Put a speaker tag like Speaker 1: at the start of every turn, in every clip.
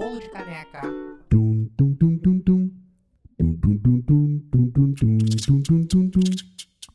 Speaker 1: bolo de caneca.
Speaker 2: Tum, tum, tum, tum, tum. Tum, tum, tum, tum, tum, tum, tum, tum, tum, tum, tum.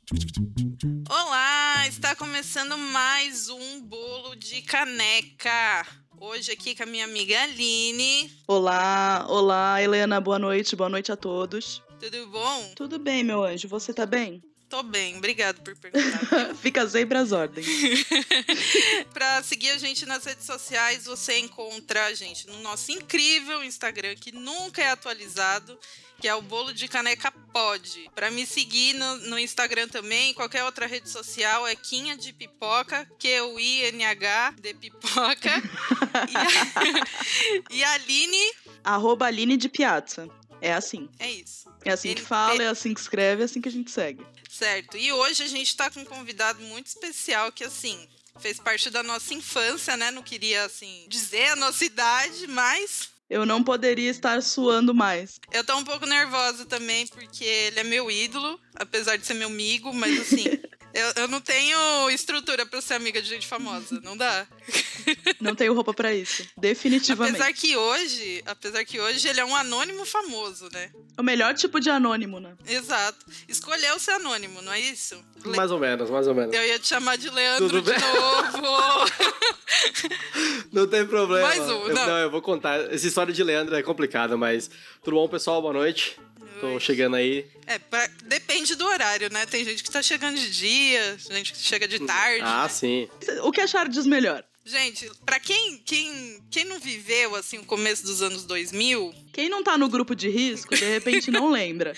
Speaker 2: Tum, tum, tum, tum.
Speaker 3: Olá, está começando mais um bolo de caneca. Hoje aqui com a minha amiga Aline.
Speaker 4: Olá, olá, Helena, boa noite, boa noite a todos.
Speaker 3: Tudo bom?
Speaker 4: Tudo bem, meu anjo, você tá bem?
Speaker 3: Tô bem, obrigado por perguntar.
Speaker 4: Fica sempre às ordens.
Speaker 3: pra seguir a gente nas redes sociais, você encontra a gente no nosso incrível Instagram, que nunca é atualizado, que é o Bolo de Caneca Pod. Pra me seguir no, no Instagram também, qualquer outra rede social, é Quinha de Pipoca, Q-U-I-N-H, de Pipoca. e, a, e a Aline,
Speaker 4: Arroba Aline de Piazza. É assim.
Speaker 3: é isso.
Speaker 4: É assim
Speaker 3: Ele-
Speaker 4: que fala,
Speaker 3: ele-
Speaker 4: é assim que escreve, é assim que a gente segue.
Speaker 3: Certo. E hoje a gente tá com um convidado muito especial que, assim, fez parte da nossa infância, né? Não queria, assim, dizer a nossa idade, mas
Speaker 4: Eu não poderia estar suando mais.
Speaker 3: eu tô um pouco nervosa também, porque ele é meu ídolo, apesar de ser meu amigo, mas, assim, eu, eu não tenho estrutura pra ser amiga de gente famosa. Não dá.
Speaker 4: Não tenho roupa pra isso. Definitivamente.
Speaker 3: Apesar que hoje, apesar que hoje ele é um anônimo famoso, né?
Speaker 4: O melhor tipo de anônimo, né?
Speaker 3: Exato. Escolheu ser anônimo, não é isso? Le-
Speaker 5: Mais ou menos, mais ou menos.
Speaker 3: Eu ia te chamar de Leandro
Speaker 5: Tudo
Speaker 3: de
Speaker 5: bem?
Speaker 3: novo.
Speaker 5: Não tem problema.
Speaker 3: Mais um,
Speaker 5: eu,
Speaker 3: não.
Speaker 5: eu vou contar. Essa história de Leandro é complicada, mas. Tudo bom, pessoal? Boa noite. Tô chegando aí.
Speaker 3: É, pra- depende do horário, né? Tem gente que tá chegando de dia, gente que chega de tarde.
Speaker 5: Ah,
Speaker 3: né?
Speaker 5: sim.
Speaker 4: O que achar diz melhor?
Speaker 3: Gente, pra quem, quem, quem não viveu, assim, o começo dos anos 2000,
Speaker 4: Quem não tá no grupo de risco, de repente não lembra.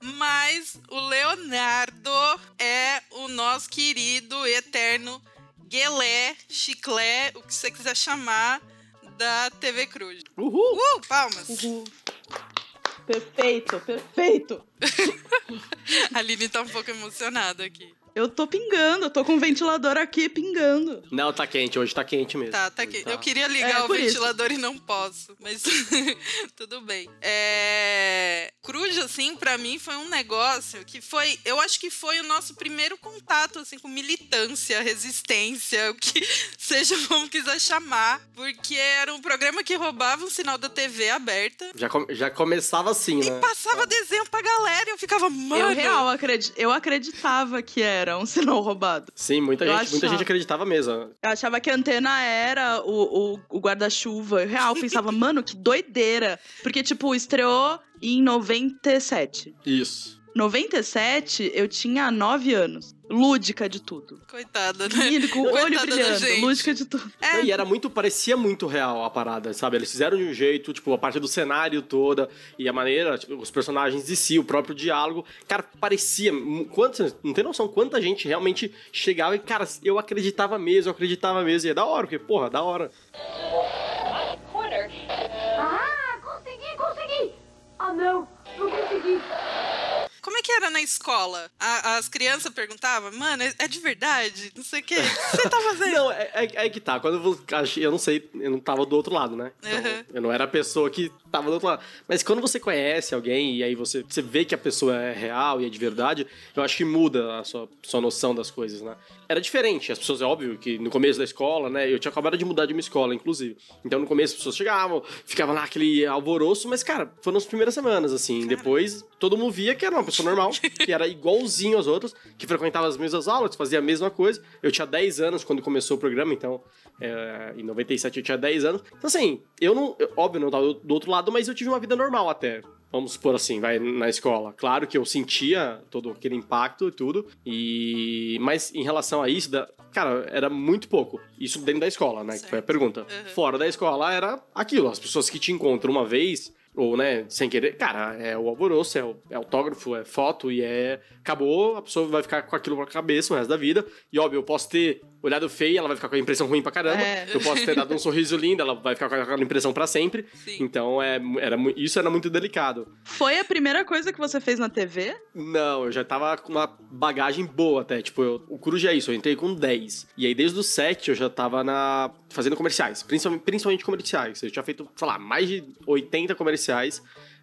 Speaker 3: mas o Leonardo é o nosso querido, eterno Guelé, Chiclé, o que você quiser chamar, da TV Cruz.
Speaker 5: Uhul!
Speaker 3: Uh, palmas!
Speaker 4: Uhul. Perfeito, perfeito.
Speaker 3: A Aline tá um pouco emocionada aqui.
Speaker 4: Eu tô pingando, eu tô com o ventilador aqui pingando.
Speaker 5: Não, tá quente, hoje tá quente mesmo.
Speaker 3: Tá, tá aqui. Eu queria ligar
Speaker 4: É,
Speaker 3: o
Speaker 4: por isso.
Speaker 3: ventilador e não posso, mas tudo bem. É... Cruz, assim, pra mim foi um negócio que foi. Eu acho que foi o nosso primeiro contato, assim, com militância, resistência, o que seja como quiser chamar, porque era um programa que roubava o sinal da TV aberta.
Speaker 5: Já, com- já começava assim,
Speaker 3: E
Speaker 5: né?
Speaker 3: passava desenho pra galera e eu ficava, mano.
Speaker 4: Eu real acredi eu acreditava que era um sinal roubado.
Speaker 5: Sim, muita
Speaker 4: Eu
Speaker 5: gente, muita
Speaker 4: achava.
Speaker 5: gente acreditava mesmo.
Speaker 4: Eu achava que a antena era o, o, o guarda-chuva. Eu real pensava, mano, que doideira. Porque, tipo, estreou em 97.
Speaker 5: Isso.
Speaker 4: 97, eu tinha 9 anos. Lúdica de tudo.
Speaker 3: Coitada, né?
Speaker 4: Menino com o olho brilhando.
Speaker 3: gente.
Speaker 4: Lúdica de tudo.
Speaker 3: É,
Speaker 5: E era muito, parecia muito real a parada, sabe? Eles fizeram de um jeito, tipo, a parte do cenário toda e a maneira, tipo, os personagens de si, o próprio diálogo. Cara, parecia. Quantas, não tem noção quanta gente realmente chegava e, cara, eu acreditava mesmo, eu acreditava mesmo. E é da hora, porque, porra, da hora.
Speaker 6: Corner. Ah, consegui, consegui! Ah, não, não consegui.
Speaker 3: Como é que era na escola? A- as crianças perguntavam, mano, é é de verdade? Não sei o quê. O que você tá fazendo?
Speaker 5: Não, é, é, é que tá. Quando eu, eu não sei, eu não tava do outro lado, né? Então,
Speaker 3: Uhum.
Speaker 5: Eu não era a pessoa que tava do outro lado. Mas quando você conhece alguém e aí você, você vê que a pessoa é real e é de verdade, eu acho que muda a sua, sua noção das coisas, né? Era diferente. As pessoas, é óbvio que no começo da escola, né? Eu tinha acabado de mudar de uma escola, inclusive. Então no começo as pessoas chegavam, ficavam lá aquele alvoroço, mas, cara, foram as primeiras semanas, assim. Depois todo mundo via que era uma pessoa normal, que era igualzinho às outras, que frequentava as mesmas aulas, fazia a mesma coisa. Eu tinha 10 anos quando começou o programa, então é, em 97 eu tinha 10 anos. Então, assim, eu não. eu- óbvio, não tava do outro lado, mas eu tive uma vida normal até. Vamos supor assim, vai na escola. Claro que eu sentia todo aquele impacto e tudo. E. Mas em relação a isso, da- cara, era muito pouco. Isso dentro da escola, né? Que foi a
Speaker 3: Certo.
Speaker 5: pergunta.
Speaker 3: Uhum.
Speaker 5: Fora da escola era aquilo. As pessoas que te encontram uma vez. Ou, né, sem querer, cara, é o alvoroço, é, o, é autógrafo, é foto e é. Acabou, a pessoa vai ficar com aquilo na cabeça o resto da vida. E óbvio, eu posso ter olhado feio, ela vai ficar com a impressão ruim pra caramba.
Speaker 4: É.
Speaker 5: Eu posso ter dado um sorriso lindo, ela vai ficar com aquela impressão pra sempre.
Speaker 3: Sim.
Speaker 5: Então, é, era, isso era muito delicado.
Speaker 4: Foi a primeira coisa que você fez na TV?
Speaker 5: Não, eu já tava com uma bagagem boa até. Tipo, eu, o Cruz é isso, eu entrei com 10. E aí, desde os 7, eu já tava na, fazendo comerciais. Principalmente, principalmente comerciais. Eu tinha feito, sei lá, mais de 80 comerciais.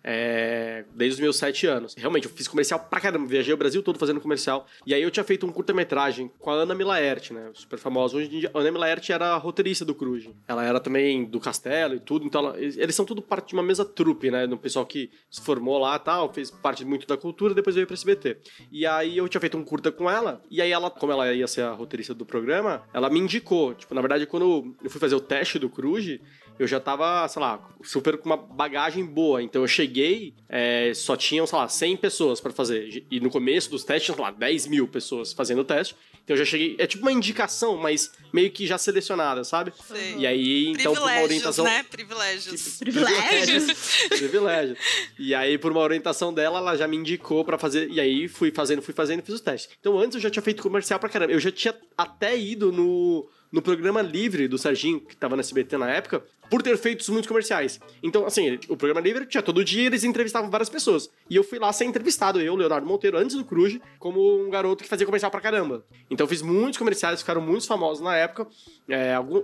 Speaker 5: É, desde os meus sete anos. Realmente, eu fiz comercial pra caramba, viajei o Brasil todo fazendo comercial. E aí eu tinha feito um curta-metragem com a Ana Milaerte, né? Super famosa. Hoje em dia, a Ana Milaerte era a roteirista do Cruz. Ela era também do Castelo e tudo, então ela- eles são tudo parte de uma mesma trupe, né? Do pessoal que se formou lá e tal, fez parte muito da cultura, depois veio pra SBT. E aí eu tinha feito um curta com ela, e aí ela, como ela ia ser a roteirista do programa, ela me indicou. Tipo, na verdade, quando eu fui fazer o teste do Cruz, eu já tava, sei lá, super com uma bagagem boa. Então eu cheguei, é, só tinham, sei lá, 100 pessoas pra fazer. E no começo dos testes, sei lá, 10 mil pessoas fazendo o teste. Então eu já cheguei. É tipo uma indicação, mas meio que já selecionada, sabe?
Speaker 3: Sei.
Speaker 5: E aí, então, por uma
Speaker 3: Privilégios,
Speaker 5: orientação.
Speaker 3: né? Privilégios.
Speaker 4: Privilégios.
Speaker 5: Privilégio. E aí, por uma orientação dela, ela já me indicou pra fazer. E aí, fui fazendo, fui fazendo e fiz os testes. Então, antes eu já tinha feito comercial pra caramba. Eu já tinha até ido no, no programa livre do Serginho, que tava na SBT na época, por ter feito muitos comerciais. Então, assim, o programa livre tinha todo dia, eles entrevistavam várias pessoas. E eu fui lá ser entrevistado, eu, Leonardo Monteiro, antes do Cruz, como um garoto que fazia comercial pra caramba. Então, eu fiz muitos comerciais, ficaram muito famosos na época. É, algum,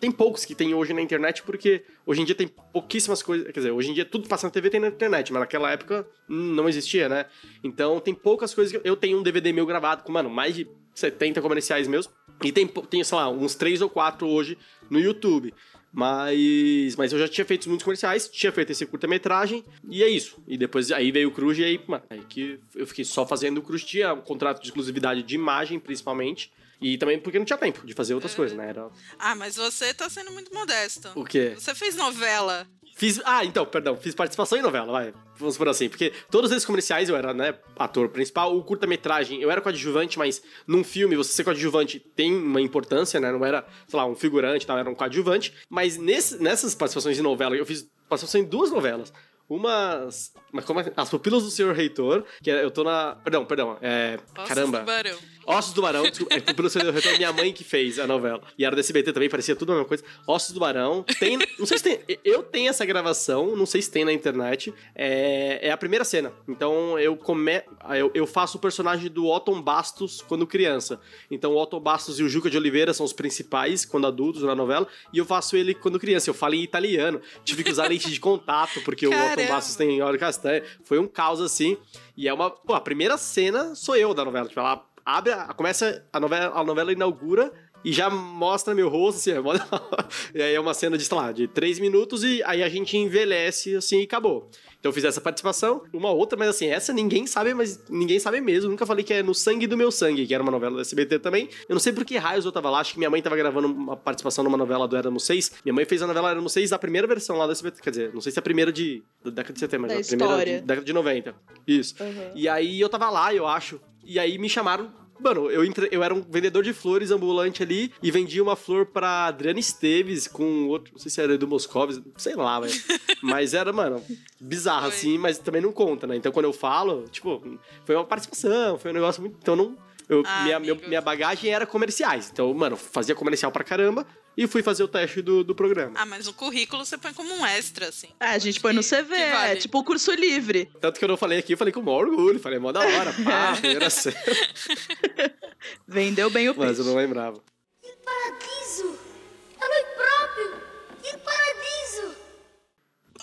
Speaker 5: tem poucos que tem hoje na internet, porque hoje em dia tem pouquíssimas coisas. Quer dizer, hoje em dia tudo passa na TV tem na internet, mas naquela época não existia, né? Então tem poucas coisas que. Eu tenho um DVD meu gravado com, mano, mais de 70 comerciais meus. E tem, tem sei lá, uns 3 ou 4 hoje no YouTube. Mas, mas eu já tinha feito muitos comerciais, tinha feito esse curta-metragem, e é isso. E depois aí veio o Cruz, e aí, mano, aí que eu fiquei só fazendo o Cruz. Tinha um contrato de exclusividade de imagem, principalmente. E também porque não tinha tempo de fazer outras coisas, né? Era
Speaker 3: Ah, mas você tá sendo muito modesto.
Speaker 5: o quê?
Speaker 3: Você fez novela.
Speaker 5: Fiz. Ah, então, perdão, fiz participação em novela, vai. Vamos por assim. Porque todos esses comerciais eu era, né, ator principal. O curta-metragem, eu era coadjuvante, mas num filme, você ser coadjuvante tem uma importância, né? Não era, sei lá, um figurante, tal, era um coadjuvante. Mas nesse, nessas participações em novela, eu fiz participação em duas novelas. Umas. Mas como é? As Pupilas do Senhor Reitor, que é- eu tô na. Perdão, perdão. É.
Speaker 3: Ossos
Speaker 5: caramba.
Speaker 3: do Barão.
Speaker 5: Ossos do Barão, desculpa, é Senhor Reitor, minha mãe que fez a novela. E era do SBT também, parecia tudo a mesma coisa. Ossos do Barão. Tem. Não sei se tem. Eu tenho essa gravação, não sei se tem na internet. É, é a primeira cena. Então eu come. Eu, eu faço o personagem do Otton Bastos quando criança. Então o Otton Bastos e o Juca de Oliveira são os principais quando adultos na novela. E eu faço ele quando criança. Eu falo em italiano. Tive que usar lente de contato, porque o Otton
Speaker 3: Caramba.
Speaker 5: Bastos tem óleo castanho. Foi um caos assim. E é uma. Pô, a primeira cena sou eu da novela. Tipo, ela abre, começa a novela, a novela inaugura e já mostra meu rosto, assim, é e aí é uma cena de, sei lá, de três minutos e aí a gente envelhece, assim, e acabou. Então eu fiz essa participação, uma outra, mas assim, essa ninguém sabe, mas ninguém sabe mesmo. Nunca falei que é No Sangue do Meu Sangue, que era uma novela da SBT também. Eu não sei por que raios eu tava lá, acho que minha mãe tava gravando uma participação numa novela do Éramos 6. Minha mãe fez a novela Éramos 6 da primeira versão lá da SBT, quer dizer, não sei se é a primeira de, da década de 70, mas
Speaker 4: Da
Speaker 5: a primeira de, década de 90. Isso.
Speaker 4: Uhum.
Speaker 5: E aí eu tava lá, eu acho. E aí me chamaram. Mano, eu, entre- eu era um vendedor de flores ambulante ali e vendia uma flor pra Adriana Esteves com outro. Não sei se era do Moscovis, sei lá, velho. Mas era, mano, bizarro
Speaker 3: Foi.
Speaker 5: assim, mas também não conta, né? Então quando eu falo, tipo, foi uma participação, foi um negócio muito. Então não. Eu,
Speaker 3: Ah,
Speaker 5: minha, meu- minha bagagem era comerciais. Então, mano, fazia comercial pra caramba e fui fazer o teste do, do programa.
Speaker 3: Ah, mas no currículo você põe como um extra, assim.
Speaker 4: É, a gente põe no
Speaker 3: Que-
Speaker 4: CV,
Speaker 3: que vale.
Speaker 4: é tipo o curso livre.
Speaker 5: Tanto que eu não falei aqui, eu falei com o maior orgulho. Falei, mó da hora, pá, primeira cena.
Speaker 4: Vendeu bem o
Speaker 5: Mas eu
Speaker 4: peixe.
Speaker 5: não lembrava.
Speaker 6: Paradiso! É noi próprio! Que paradiso!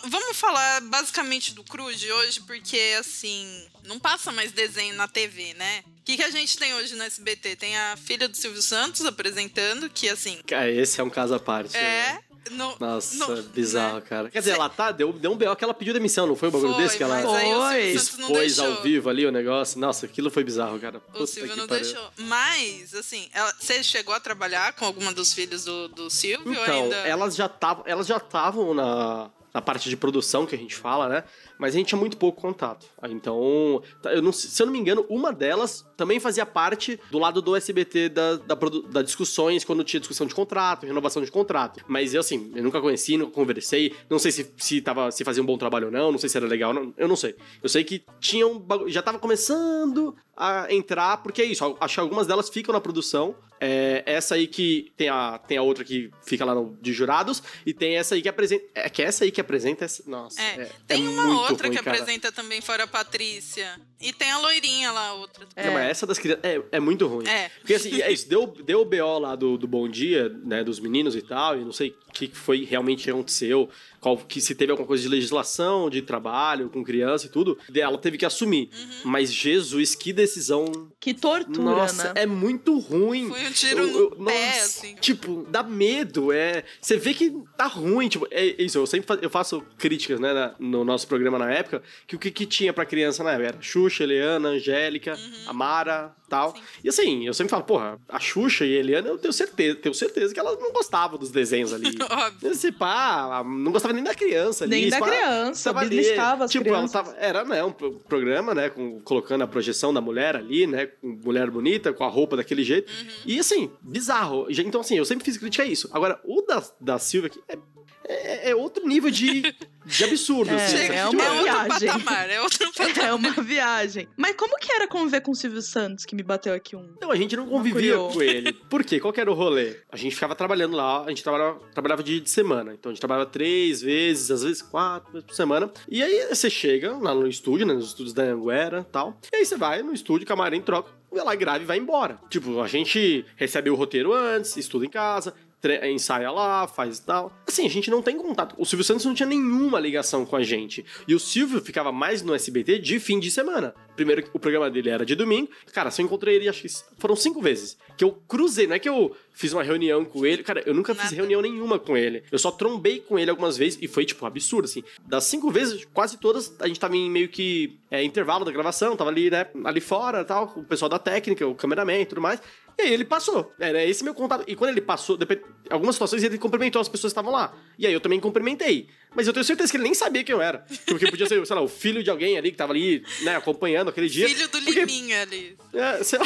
Speaker 3: Vamos falar basicamente do Cruz de hoje, porque assim, não passa mais desenho na TV, né? O que, que a gente tem hoje no SBT? Tem a filha do Silvio Santos apresentando, que assim,
Speaker 5: Cara, esse é um caso à parte. né?
Speaker 3: é. No,
Speaker 5: Nossa,
Speaker 3: no-
Speaker 5: bizarro,
Speaker 3: né?
Speaker 5: cara. Quer dizer,
Speaker 3: Cê-
Speaker 5: ela tá, deu, deu um B.O. que ela pediu demissão, não foi um bagulho
Speaker 3: Foi,
Speaker 5: desse que ela
Speaker 3: o Silvio
Speaker 4: Foi.
Speaker 5: Expôs ao vivo ali o negócio? Nossa, aquilo foi bizarro, cara.
Speaker 3: O
Speaker 5: Puta
Speaker 3: Silvio
Speaker 5: que
Speaker 3: não
Speaker 5: pariu.
Speaker 3: deixou. Mas, assim, você chegou a trabalhar com alguma dos filhos do, do Silvio
Speaker 5: Então,
Speaker 3: ainda?
Speaker 5: elas já estavam, elas já estavam na, na parte de produção que a gente fala, né? Mas a gente tinha muito pouco contato. Então, tá, eu não, se eu não me engano, uma delas também fazia parte do lado do SBT da, da, da discussões, quando tinha discussão de contrato, renovação de contrato. Mas eu, assim, eu nunca conheci, nunca conversei. Não sei se, se, tava, se fazia um bom trabalho ou não, não sei se era legal, não, eu não sei. Eu sei que tinha um já tava começando a entrar, porque é isso, acho que algumas delas ficam na produção. É, essa aí que tem a, tem a outra que fica lá no, de jurados, e tem essa aí que apresenta. É que essa aí que apresenta. Essa, nossa,
Speaker 3: É,
Speaker 5: é,
Speaker 3: tem
Speaker 5: é
Speaker 3: uma outra
Speaker 5: ruim,
Speaker 3: que
Speaker 5: cara.
Speaker 3: apresenta também fora a Patrícia. E tem a loirinha lá, a outra.
Speaker 4: É.
Speaker 5: Não, mas essa das crianças é, é muito ruim.
Speaker 3: É.
Speaker 5: Porque assim, é isso, deu, deu o BO lá do, do Bom Dia, né, dos meninos e tal, e não sei o que foi realmente que aconteceu, qual, que se teve alguma coisa de legislação, de trabalho com criança e tudo, ela teve que assumir.
Speaker 3: Uhum.
Speaker 5: Mas Jesus, que decisão.
Speaker 4: Que tortura,
Speaker 5: Nossa,
Speaker 4: né?
Speaker 5: é muito ruim.
Speaker 3: Foi um tiro
Speaker 5: Eu- eu-
Speaker 3: no pé,
Speaker 5: nossa,
Speaker 3: assim.
Speaker 5: Tipo, dá medo, é. Você vê que tá ruim, tipo, é isso, eu sempre fa- eu faço críticas, né, na- no nosso programa na época, que o que, que tinha pra criança na época era Xuxa, Eliana, Angélica,
Speaker 3: Uhum.
Speaker 5: Amara, tal. E assim, eu sempre falo, porra, a Xuxa e a Eliana, eu tenho certeza, tenho certeza que elas não gostavam dos desenhos ali.
Speaker 3: Óbvio.
Speaker 5: Esse pá, não gostava nem da criança ali.
Speaker 4: Nem da
Speaker 5: pá,
Speaker 4: criança, beliscava as
Speaker 5: tipo,
Speaker 4: crianças.
Speaker 5: Ela tava, era, né, um pro- programa, né, com, colocando a projeção da mulher ali, né, com mulher bonita, com a roupa daquele jeito. E assim, bizarro. Então assim, eu sempre fiz crítica a isso. Agora, o da, da Silvia aqui é, é, é outro nível de, de absurdo.
Speaker 4: É,
Speaker 5: assim,
Speaker 3: Chega,
Speaker 5: sabe?
Speaker 4: é
Speaker 3: é,
Speaker 4: uma
Speaker 3: outro
Speaker 4: viagem.
Speaker 3: patamar, é outro patamar.
Speaker 4: É uma viagem. Mas como que era conviver com o Silvio Santos, que me bateu aqui um?
Speaker 5: Então, a gente não convivia com ele. Por quê? Qual que era o rolê? A gente ficava trabalhando lá, a gente trabalhava, trabalhava dia de semana. Então a gente trabalhava três vezes, às vezes quatro vezes por semana. E aí você chega lá no estúdio, né? Nos estúdios da Anguera e tal. E aí você vai no estúdio, camarim, troca, vai lá, grava e vai embora. Tipo, a gente recebe o roteiro antes, estuda em casa. Ensaia lá, faz e tal. Assim, a gente não tem contato. O Silvio Santos não tinha nenhuma ligação com a gente. E o Silvio ficava mais no SBT de fim de semana. Primeiro, o programa dele era de domingo. Cara, só encontrei ele, acho que foram cinco vezes. Que eu cruzei, não é que eu fiz uma reunião com ele. Cara, eu nunca fiz
Speaker 3: Nada.
Speaker 5: reunião nenhuma com ele. Eu só trombei com ele algumas vezes e foi, tipo, absurdo, assim. Das cinco vezes, quase todas, a gente tava em meio que é, intervalo da gravação, tava ali, né, ali fora tal, o pessoal da técnica, o cameraman e tudo mais. E aí ele passou. Era esse meu contato. E quando ele passou, algumas situações ele cumprimentou as pessoas que estavam lá. E aí eu também cumprimentei. Mas eu tenho certeza que ele nem sabia quem eu era. Porque podia ser, sei lá, o filho de alguém ali que tava ali, né, acompanhando aquele dia.
Speaker 3: Filho do
Speaker 5: Porque-
Speaker 3: Liminha ali.
Speaker 5: é, sei lá,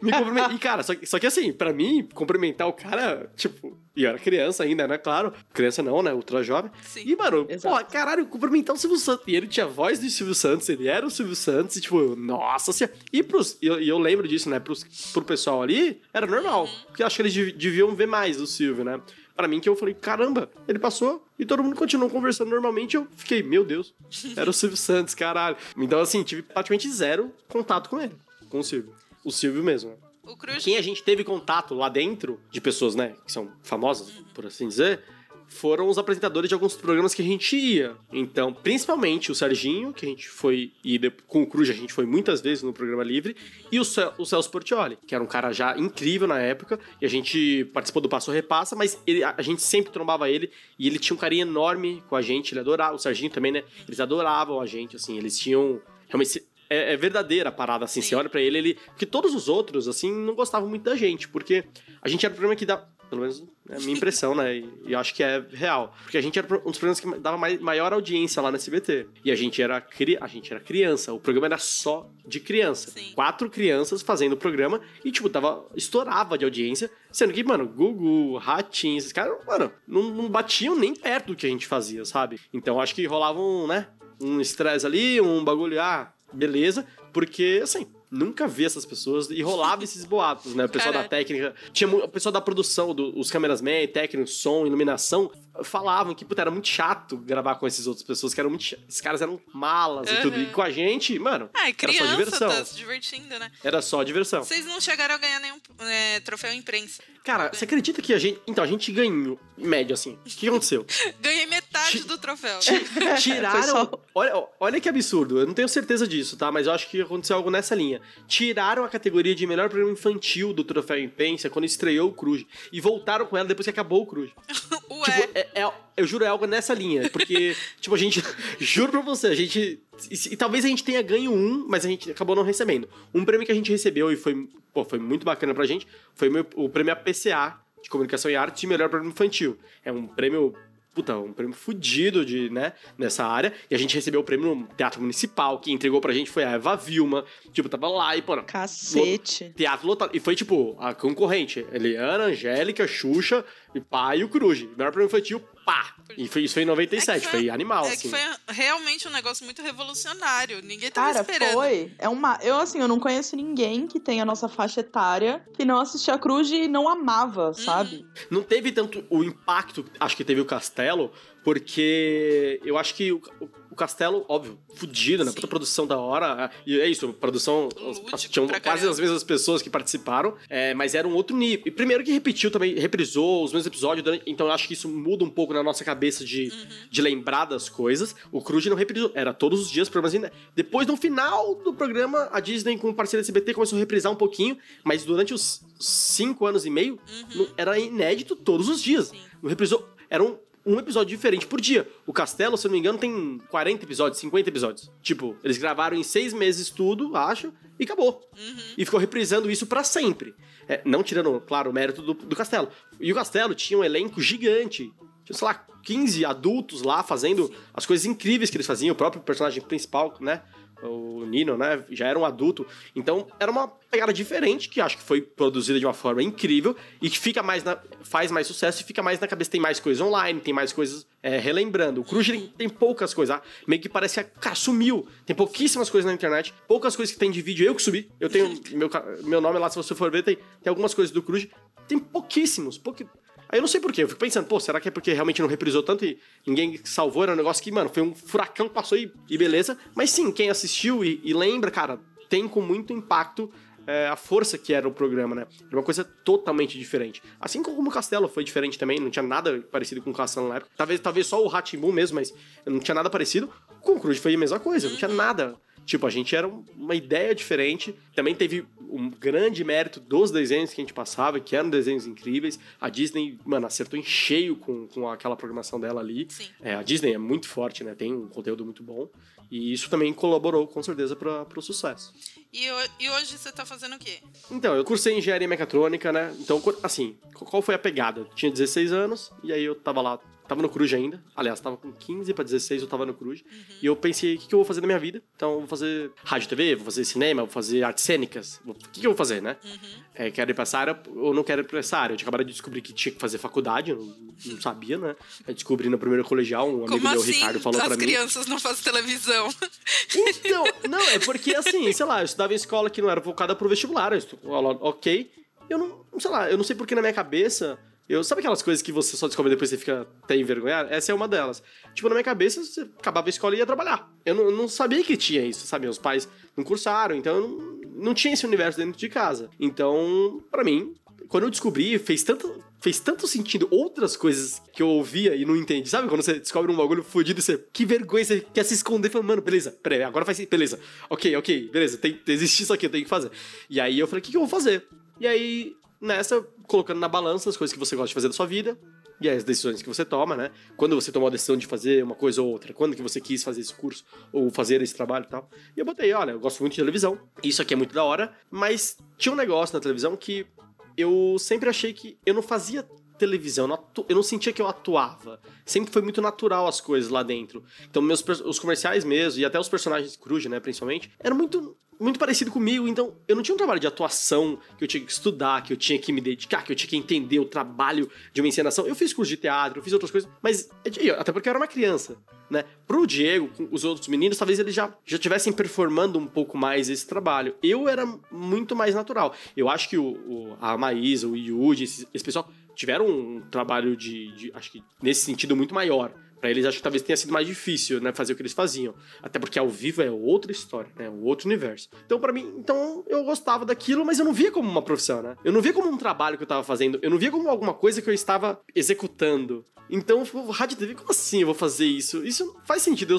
Speaker 5: me cumprimentar. E, cara, só, que- só que assim, pra mim, cumprimentar o cara, tipo, e eu era criança ainda, né? Claro. Criança não, né? Ultra jovem.
Speaker 3: Sim.
Speaker 5: E, mano,
Speaker 4: Exato.
Speaker 5: pô, caralho, cumprimentar o Silvio Santos. E ele tinha a voz do Silvio Santos, ele era o Silvio Santos, e, tipo, nossa senhora. E pros. E eu, e eu lembro disso, né? Pros, pro pessoal ali, era normal. Porque eu acho que eles dev- deviam ver mais do Silvio, né? Pra mim, que eu falei, caramba, ele passou e todo mundo continuou conversando normalmente. Eu fiquei, meu Deus, era o Silvio Santos, caralho. Então, assim, tive praticamente zero contato com ele, com o Silvio. O Silvio mesmo, né?
Speaker 3: O Cruz
Speaker 5: Quem a gente teve contato lá dentro, de pessoas, né, que são famosas, por assim dizer, foram os apresentadores de alguns programas que a gente ia. Então, principalmente o Serginho, que a gente foi, e com o Cruz a gente foi muitas vezes no programa livre, e o, Cel- o Celso Portioli, que era um cara já incrível na época, e a gente participou do Passo Repassa, mas ele- a, a gente sempre trombava ele, e ele tinha um carinho enorme com a gente, ele adorava, o Serginho também, né, eles adoravam a gente, assim, eles tinham realmente é, é verdadeira a parada, assim.
Speaker 3: Sim.
Speaker 5: Você olha pra ele, ele. Porque todos os outros, assim, não gostavam muito da gente. Porque a gente era o programa que dá. Pelo menos é a minha impressão, né? E, e eu acho que é real. Porque a gente era um dos programas que dava mai- maior audiência lá no SBT. E a gente era, cri... a gente era criança. O programa era só de criança.
Speaker 3: Sim.
Speaker 5: Quatro crianças fazendo o programa e, tipo, tava, estourava de audiência. Sendo que, mano, Gugu, Ratinho, esses caras, mano, não, não batiam nem perto do que a gente fazia, sabe? Então acho que rolava um, né? Um estresse ali, um bagulho, ah, beleza. Porque, assim, nunca vi essas pessoas e rolava esses boatos, né? O pessoal da
Speaker 3: Caralho.
Speaker 5: técnica, tinha o pessoal da produção, do- os cameraman, técnico, som, iluminação, falavam que, puta, era muito chato gravar com essas outras pessoas, que eram muito. Esses caras eram malas e tudo. E
Speaker 3: Uhum.
Speaker 5: com a gente, mano,
Speaker 3: Ah, é
Speaker 5: era só
Speaker 3: criança,
Speaker 5: diversão.
Speaker 3: tá se divertindo, né?
Speaker 5: Era só diversão.
Speaker 3: Vocês não chegaram a ganhar nenhum é, troféu imprensa.
Speaker 5: Cara, você acredita que a gente. Então, a gente ganhou, em média, assim. O que aconteceu?
Speaker 3: Ganhei metade
Speaker 5: Ti-
Speaker 3: do troféu.
Speaker 5: Tiraram.
Speaker 4: só-
Speaker 5: Olha, olha que absurdo. Eu não tenho certeza disso, tá? Mas eu acho que aconteceu algo nessa linha. Tiraram a categoria de melhor programa infantil do Troféu Imprensa quando estreou o Cruz. E voltaram com ela depois que acabou o Cruz.
Speaker 3: Ué,
Speaker 5: Tipo, é- é- eu juro, é algo nessa linha. Porque, tipo, a gente. Juro pra você, a gente. E, e talvez a gente tenha ganho um, mas a gente acabou não recebendo. Um prêmio que a gente recebeu e foi, pô, foi muito bacana pra gente foi o prêmio APCA de Comunicação e Arte de melhor programa infantil. É um prêmio. Puta, um prêmio fudido de, né, nessa área. E a gente recebeu o prêmio no Teatro Municipal. Quem entregou pra gente foi a Eva Vilma. Tipo, tava lá e, pô,
Speaker 4: Cacete.
Speaker 5: Teatro lotado. E foi, tipo, a concorrente. Eliana, Angélica, Xuxa, e pá, e o Cruz. Melhor prêmio infantil, pá. E foi, isso foi em 97, foi, animal,
Speaker 3: é
Speaker 5: assim.
Speaker 3: que foi realmente um negócio muito revolucionário. Ninguém tava
Speaker 4: Cara,
Speaker 3: esperando.
Speaker 4: foi. É uma. Eu, assim, eu não conheço ninguém que tenha a nossa faixa etária que não assistia a Cruz e não amava, sabe?
Speaker 5: Não teve tanto o impacto, acho que teve o Castelo, porque eu acho que o, o- Castelo, óbvio, fudido, né?
Speaker 3: Sim.
Speaker 5: Puta produção da hora. E é isso, produção.
Speaker 3: Lúdico
Speaker 5: tinham quase
Speaker 3: caramba.
Speaker 5: as mesmas pessoas que participaram, é, mas era um outro nível. E primeiro que repetiu também, reprisou os mesmos episódios, durante- então eu acho que isso muda um pouco na nossa cabeça de,
Speaker 3: Uhum.
Speaker 5: de lembrar das coisas. O Cruz não reprisou, era todos os dias programas. ainda. Depois, no final do programa, a Disney, com parceria da CBT, começou a reprisar um pouquinho, mas durante os cinco anos e meio, não- era inédito todos os dias.
Speaker 3: Uhum. Sim.
Speaker 5: Não reprisou, era um, um episódio diferente por dia. O Castelo, se eu não me engano, tem 40 episódios, 50 episódios. Tipo, eles gravaram em seis meses tudo, acho, e acabou.
Speaker 3: Uhum.
Speaker 5: E ficou reprisando isso pra sempre. É, não tirando, claro, o mérito do, do Castelo. E o Castelo tinha um elenco gigante. Tinha, sei lá, 15 adultos lá fazendo as coisas incríveis que eles faziam. O próprio personagem principal, né? O Nino, né? Já era um adulto. Então, era uma pegada diferente, que acho que foi produzida de uma forma incrível e que fica mais na- faz mais sucesso e fica mais na cabeça. Tem mais coisas online, tem mais coisas é, relembrando. O Cruz tem, tem poucas coisas. ah, Meio que parece que, cara, sumiu. Tem pouquíssimas coisas na internet, poucas coisas que tem de vídeo. Eu que subi. Eu tenho meu, meu nome lá, se você for ver, tem, tem algumas coisas do Cruz. Tem pouquíssimos. Pouqui... Aí eu não sei porquê. Eu fico pensando, pô, será que é porque realmente não reprisou tanto e ninguém salvou? Era um negócio que, mano, foi um furacão que passou e, e beleza. Mas sim, quem assistiu e, e lembra, cara, tem com muito impacto é, a força que era o programa, né? Era uma coisa totalmente diferente. Assim como o Castelo foi diferente também, não tinha nada parecido com o Castelo na época. Talvez, talvez só o Hatimbu mesmo, mas não tinha nada parecido. Com o Cruz foi a mesma coisa, não tinha nada. Tipo, a gente era um- uma ideia diferente. Também teve um grande mérito dos desenhos que a gente passava, que eram desenhos incríveis. A Disney, mano, acertou em cheio com, com aquela programação dela ali. É, a Disney é muito forte, né? Tem um conteúdo muito bom. E isso também colaborou, com certeza, para o sucesso.
Speaker 3: E, e hoje você tá fazendo o quê?
Speaker 5: Então, eu cursei engenharia mecatrônica, né? Então, assim, qu- qual foi a pegada? Eu tinha 16 anos, e aí eu tava lá, tava no Cruz ainda. Aliás, tava com 15 pra 16, eu tava no Cruz. E eu pensei, o que, que eu vou fazer na minha vida? Então, eu vou fazer rádio TV, vou fazer cinema, vou fazer artes cênicas. O que, que eu vou fazer, né? É, quero ir pra essa área ou não quero ir pra essa área? Eu tinha acabado de descobrir que tinha que fazer faculdade, eu não, não sabia, né? Eu descobri no primeiro colegial, um amigo
Speaker 3: Como
Speaker 5: meu,
Speaker 3: assim
Speaker 5: Ricardo, falou
Speaker 3: as
Speaker 5: pra mim.
Speaker 3: crianças não fazem televisão?
Speaker 5: Então, não, é porque assim, sei lá, eu estudava em escola que não era focada pro vestibular, eu estudava, ok. Eu não, sei lá, eu não sei porque na minha cabeça. Eu, sabe aquelas coisas que você só descobre depois e você fica até envergonhado? Essa é uma delas. Tipo, na minha cabeça, você acabava a escola e ia trabalhar. Eu não, não sabia que tinha isso, sabe? Meus pais não cursaram, então eu não, não tinha esse universo dentro de casa. Então, pra mim, quando eu descobri, fez tanto, fez tanto sentido outras coisas que eu ouvia e não entendi. Sabe quando você descobre um bagulho fudido e você. Que vergonha, você quer se esconder falando, mano, beleza, peraí, agora faz. Beleza, ok, ok, beleza, tem, existe isso aqui, eu tenho que fazer. E aí eu falei, o que, que eu vou fazer? E aí, nessa, colocando na balança as coisas que você gosta de fazer da sua vida. E as decisões que você toma, né? Quando você tomou a decisão de fazer uma coisa ou outra, quando que você quis fazer esse curso ou fazer esse trabalho e tal. E eu botei, olha, eu gosto muito de televisão, isso aqui é muito da hora, mas tinha um negócio na televisão que eu sempre achei que eu não fazia televisão, eu não, atu- eu não sentia que eu atuava. Sempre foi muito natural as coisas lá dentro. Então, meus, os comerciais mesmo, e até os personagens Cruz, né, principalmente, eram muito, muito parecido comigo. Então, eu não tinha um trabalho de atuação que eu tinha que estudar, que eu tinha que me dedicar, que eu tinha que entender o trabalho de uma encenação. Eu fiz curso de teatro, eu fiz outras coisas, mas eu- até porque eu era uma criança, né? Pro Diego, com os outros meninos, talvez eles já já estivessem performando um pouco mais esse trabalho. Eu era muito mais natural. Eu acho que o, o- a Maísa, o Yuji, esse, esse pessoal tiveram um trabalho de, de- acho que nesse sentido muito maior. Pra eles, acho que talvez tenha sido mais difícil, né, fazer o que eles faziam. Até porque ao vivo é outra história, né, um outro universo. Então, pra mim, então eu gostava daquilo, mas eu não via como uma profissão, né? Eu não via como um trabalho que eu tava fazendo, eu não via como alguma coisa que eu estava executando. Então, rádio TV, como assim eu vou fazer isso? Isso não faz sentido, eu,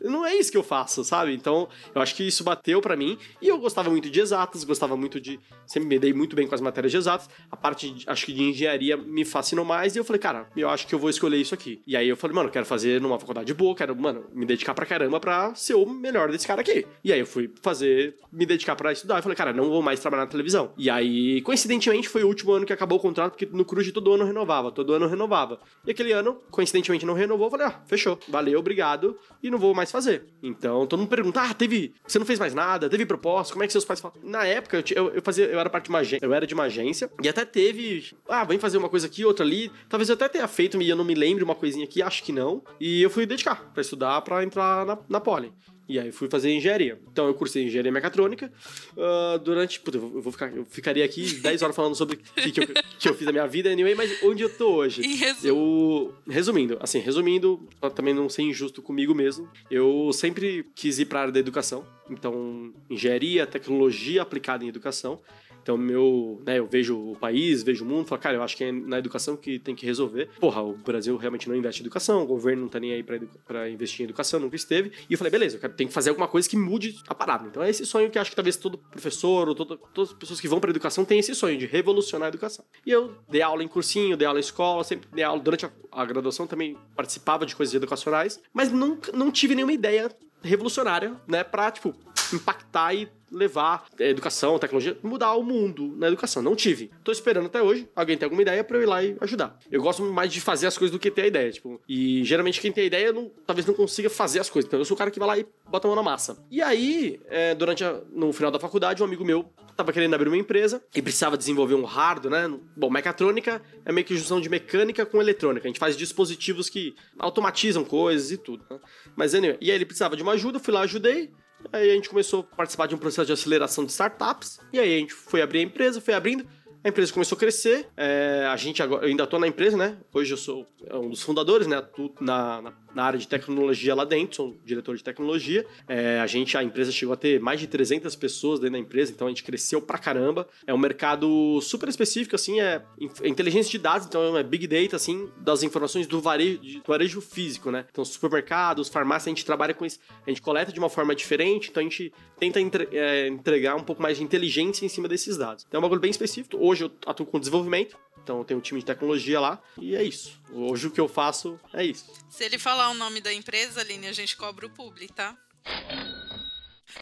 Speaker 5: não é isso que eu faço, sabe? Então, eu acho que isso bateu pra mim. E eu gostava muito de exatas, gostava muito de. Sempre me dei muito bem com as matérias de exatas. A parte, acho que de engenharia me fascinou mais. E eu falei, cara, eu acho que eu vou escolher isso aqui. E aí eu falei, mano, quero fazer numa faculdade boa, quero, mano, me dedicar pra caramba pra ser o melhor desse cara aqui. E aí eu fui fazer, me dedicar pra estudar. Eu falei, cara, não vou mais trabalhar na televisão. E aí, coincidentemente, foi o último ano que acabou o contrato, porque no Cruz todo ano renovava, todo ano renovava. E aquele ano, coincidentemente, não renovou. Eu falei, ah, fechou, valeu, obrigado, e não vou mais fazer. Então, todo mundo pergunta, ah, teve, você não fez mais nada, teve proposta, como é que seus pais falam? Na época, eu, eu, fazia, eu era parte de uma agência, eu era de uma agência, e até teve, ah, vem fazer uma coisa aqui, outra ali. Talvez eu até tenha feito, e eu não me lembre uma coisinha aqui, acho que não. E eu fui dedicar pra estudar, pra entrar na, na Poli. E aí fui fazer engenharia. Então eu cursei engenharia mecatrônica ah, durante. Puta, eu vou ficar, eu ficaria aqui 10 horas falando sobre o que, que, eu, que eu fiz na minha vida, anyway, mas onde eu tô hoje?
Speaker 3: Em resumo.
Speaker 5: Eu. Resumindo, assim, resumindo, pra também não ser injusto comigo mesmo, eu sempre quis ir pra área da educação. Então, engenharia, tecnologia aplicada em educação. Então, meu, né, eu vejo o país, vejo o mundo, falo, cara, eu acho que é na educação que tem que resolver. Porra, o Brasil realmente não investe em educação, o governo não tá nem aí pra, pra investir em educação, nunca esteve. E eu falei, beleza, eu quero, tem que fazer alguma coisa que mude a parada. Então, é esse sonho que acho que talvez todo professor ou todo- todas as pessoas que vão pra educação têm esse sonho de revolucionar a educação. E eu dei aula em cursinho, dei aula em escola, sempre dei aula durante a, a graduação também participava de coisas educacionais, mas nunca não tive nenhuma ideia revolucionária, né, pra, tipo, impactar e levar a educação, tecnologia, mudar o mundo na educação. Não tive. Tô esperando até hoje. Alguém tem alguma ideia pra eu ir lá e ajudar. Eu gosto mais de fazer as coisas do que ter a ideia, tipo. E geralmente quem tem a ideia não, talvez não consiga fazer as coisas. Então eu sou o cara que vai lá e bota a mão na massa. E aí, é, durante a- no final da faculdade, um amigo meu tava querendo abrir uma empresa e precisava desenvolver um hardware, né? Bom, mecatrônica é meio que junção de mecânica com eletrônica. A gente faz dispositivos que automatizam coisas e tudo, né? Mas, anyway, e aí ele precisava de uma ajuda, fui lá, ajudei. Aí a gente começou a participar de um processo de aceleração de startups. E aí a gente foi abrir a empresa, foi abrindo. A empresa começou a crescer. é, a gente agora, eu ainda tô na empresa, né? Hoje eu sou um dos fundadores, né? Na, na, na área de tecnologia lá dentro, sou diretor de tecnologia. É, a gente, a empresa chegou a ter mais de 300 pessoas dentro da empresa, então a gente cresceu pra caramba. É um mercado super específico, assim, é, é inteligência de dados, então é big data, assim, das informações do varejo, do varejo físico, né? Então, supermercados, farmácias, a gente trabalha com isso. A gente coleta de uma forma diferente, então a gente tenta entre- é, entregar um pouco mais de inteligência em cima desses dados. Então é um bagulho bem específico. Hoje eu atuo com desenvolvimento, então eu tenho um time de tecnologia lá, e é isso. Hoje o que eu faço é isso.
Speaker 3: Se ele falar o nome da empresa, Aline, a gente cobra o publi, tá?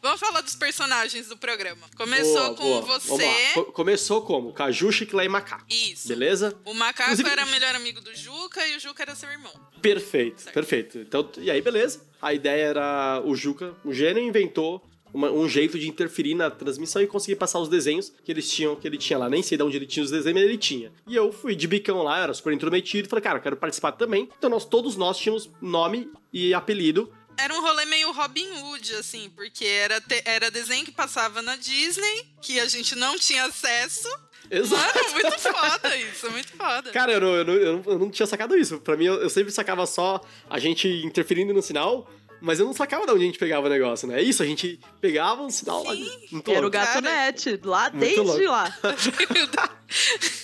Speaker 3: Vamos falar dos personagens do programa. Começou
Speaker 5: Boa,
Speaker 3: com
Speaker 5: boa.
Speaker 3: Você.
Speaker 5: Co- começou como? Caju, chiclé e macaco.
Speaker 3: Isso.
Speaker 5: Beleza?
Speaker 3: O macaco
Speaker 5: Inclusive-
Speaker 3: era melhor amigo do Juca e o Juca era seu irmão.
Speaker 5: Perfeito, perfeito. Então, e aí, beleza. A ideia era o Juca, o gênio, inventou uma- um jeito de interferir na transmissão e conseguir passar os desenhos que eles tinham, que ele tinha lá. Nem sei de onde ele tinha os desenhos, mas ele tinha. E eu fui de bicão lá, era super intrometido, falei, cara, eu quero participar também. Então nós, todos nós tínhamos nome e apelido.
Speaker 3: Era um rolê meio Robin Hood, assim, porque era, te- era desenho que passava na Disney, que a gente não tinha acesso.
Speaker 5: Exato.
Speaker 3: Mano, muito foda isso, muito foda.
Speaker 5: Cara, eu não, eu não, eu não, tinha sacado isso. Pra mim, eu, eu sempre sacava só a gente interferindo no sinal, mas eu não sacava de onde a gente pegava o negócio, né? É isso, a gente pegava um sinal lá. Muito
Speaker 4: Era o
Speaker 5: louco.
Speaker 4: gato
Speaker 3: Cara,
Speaker 4: net, lá
Speaker 5: muito
Speaker 4: desde
Speaker 5: louco.
Speaker 4: lá.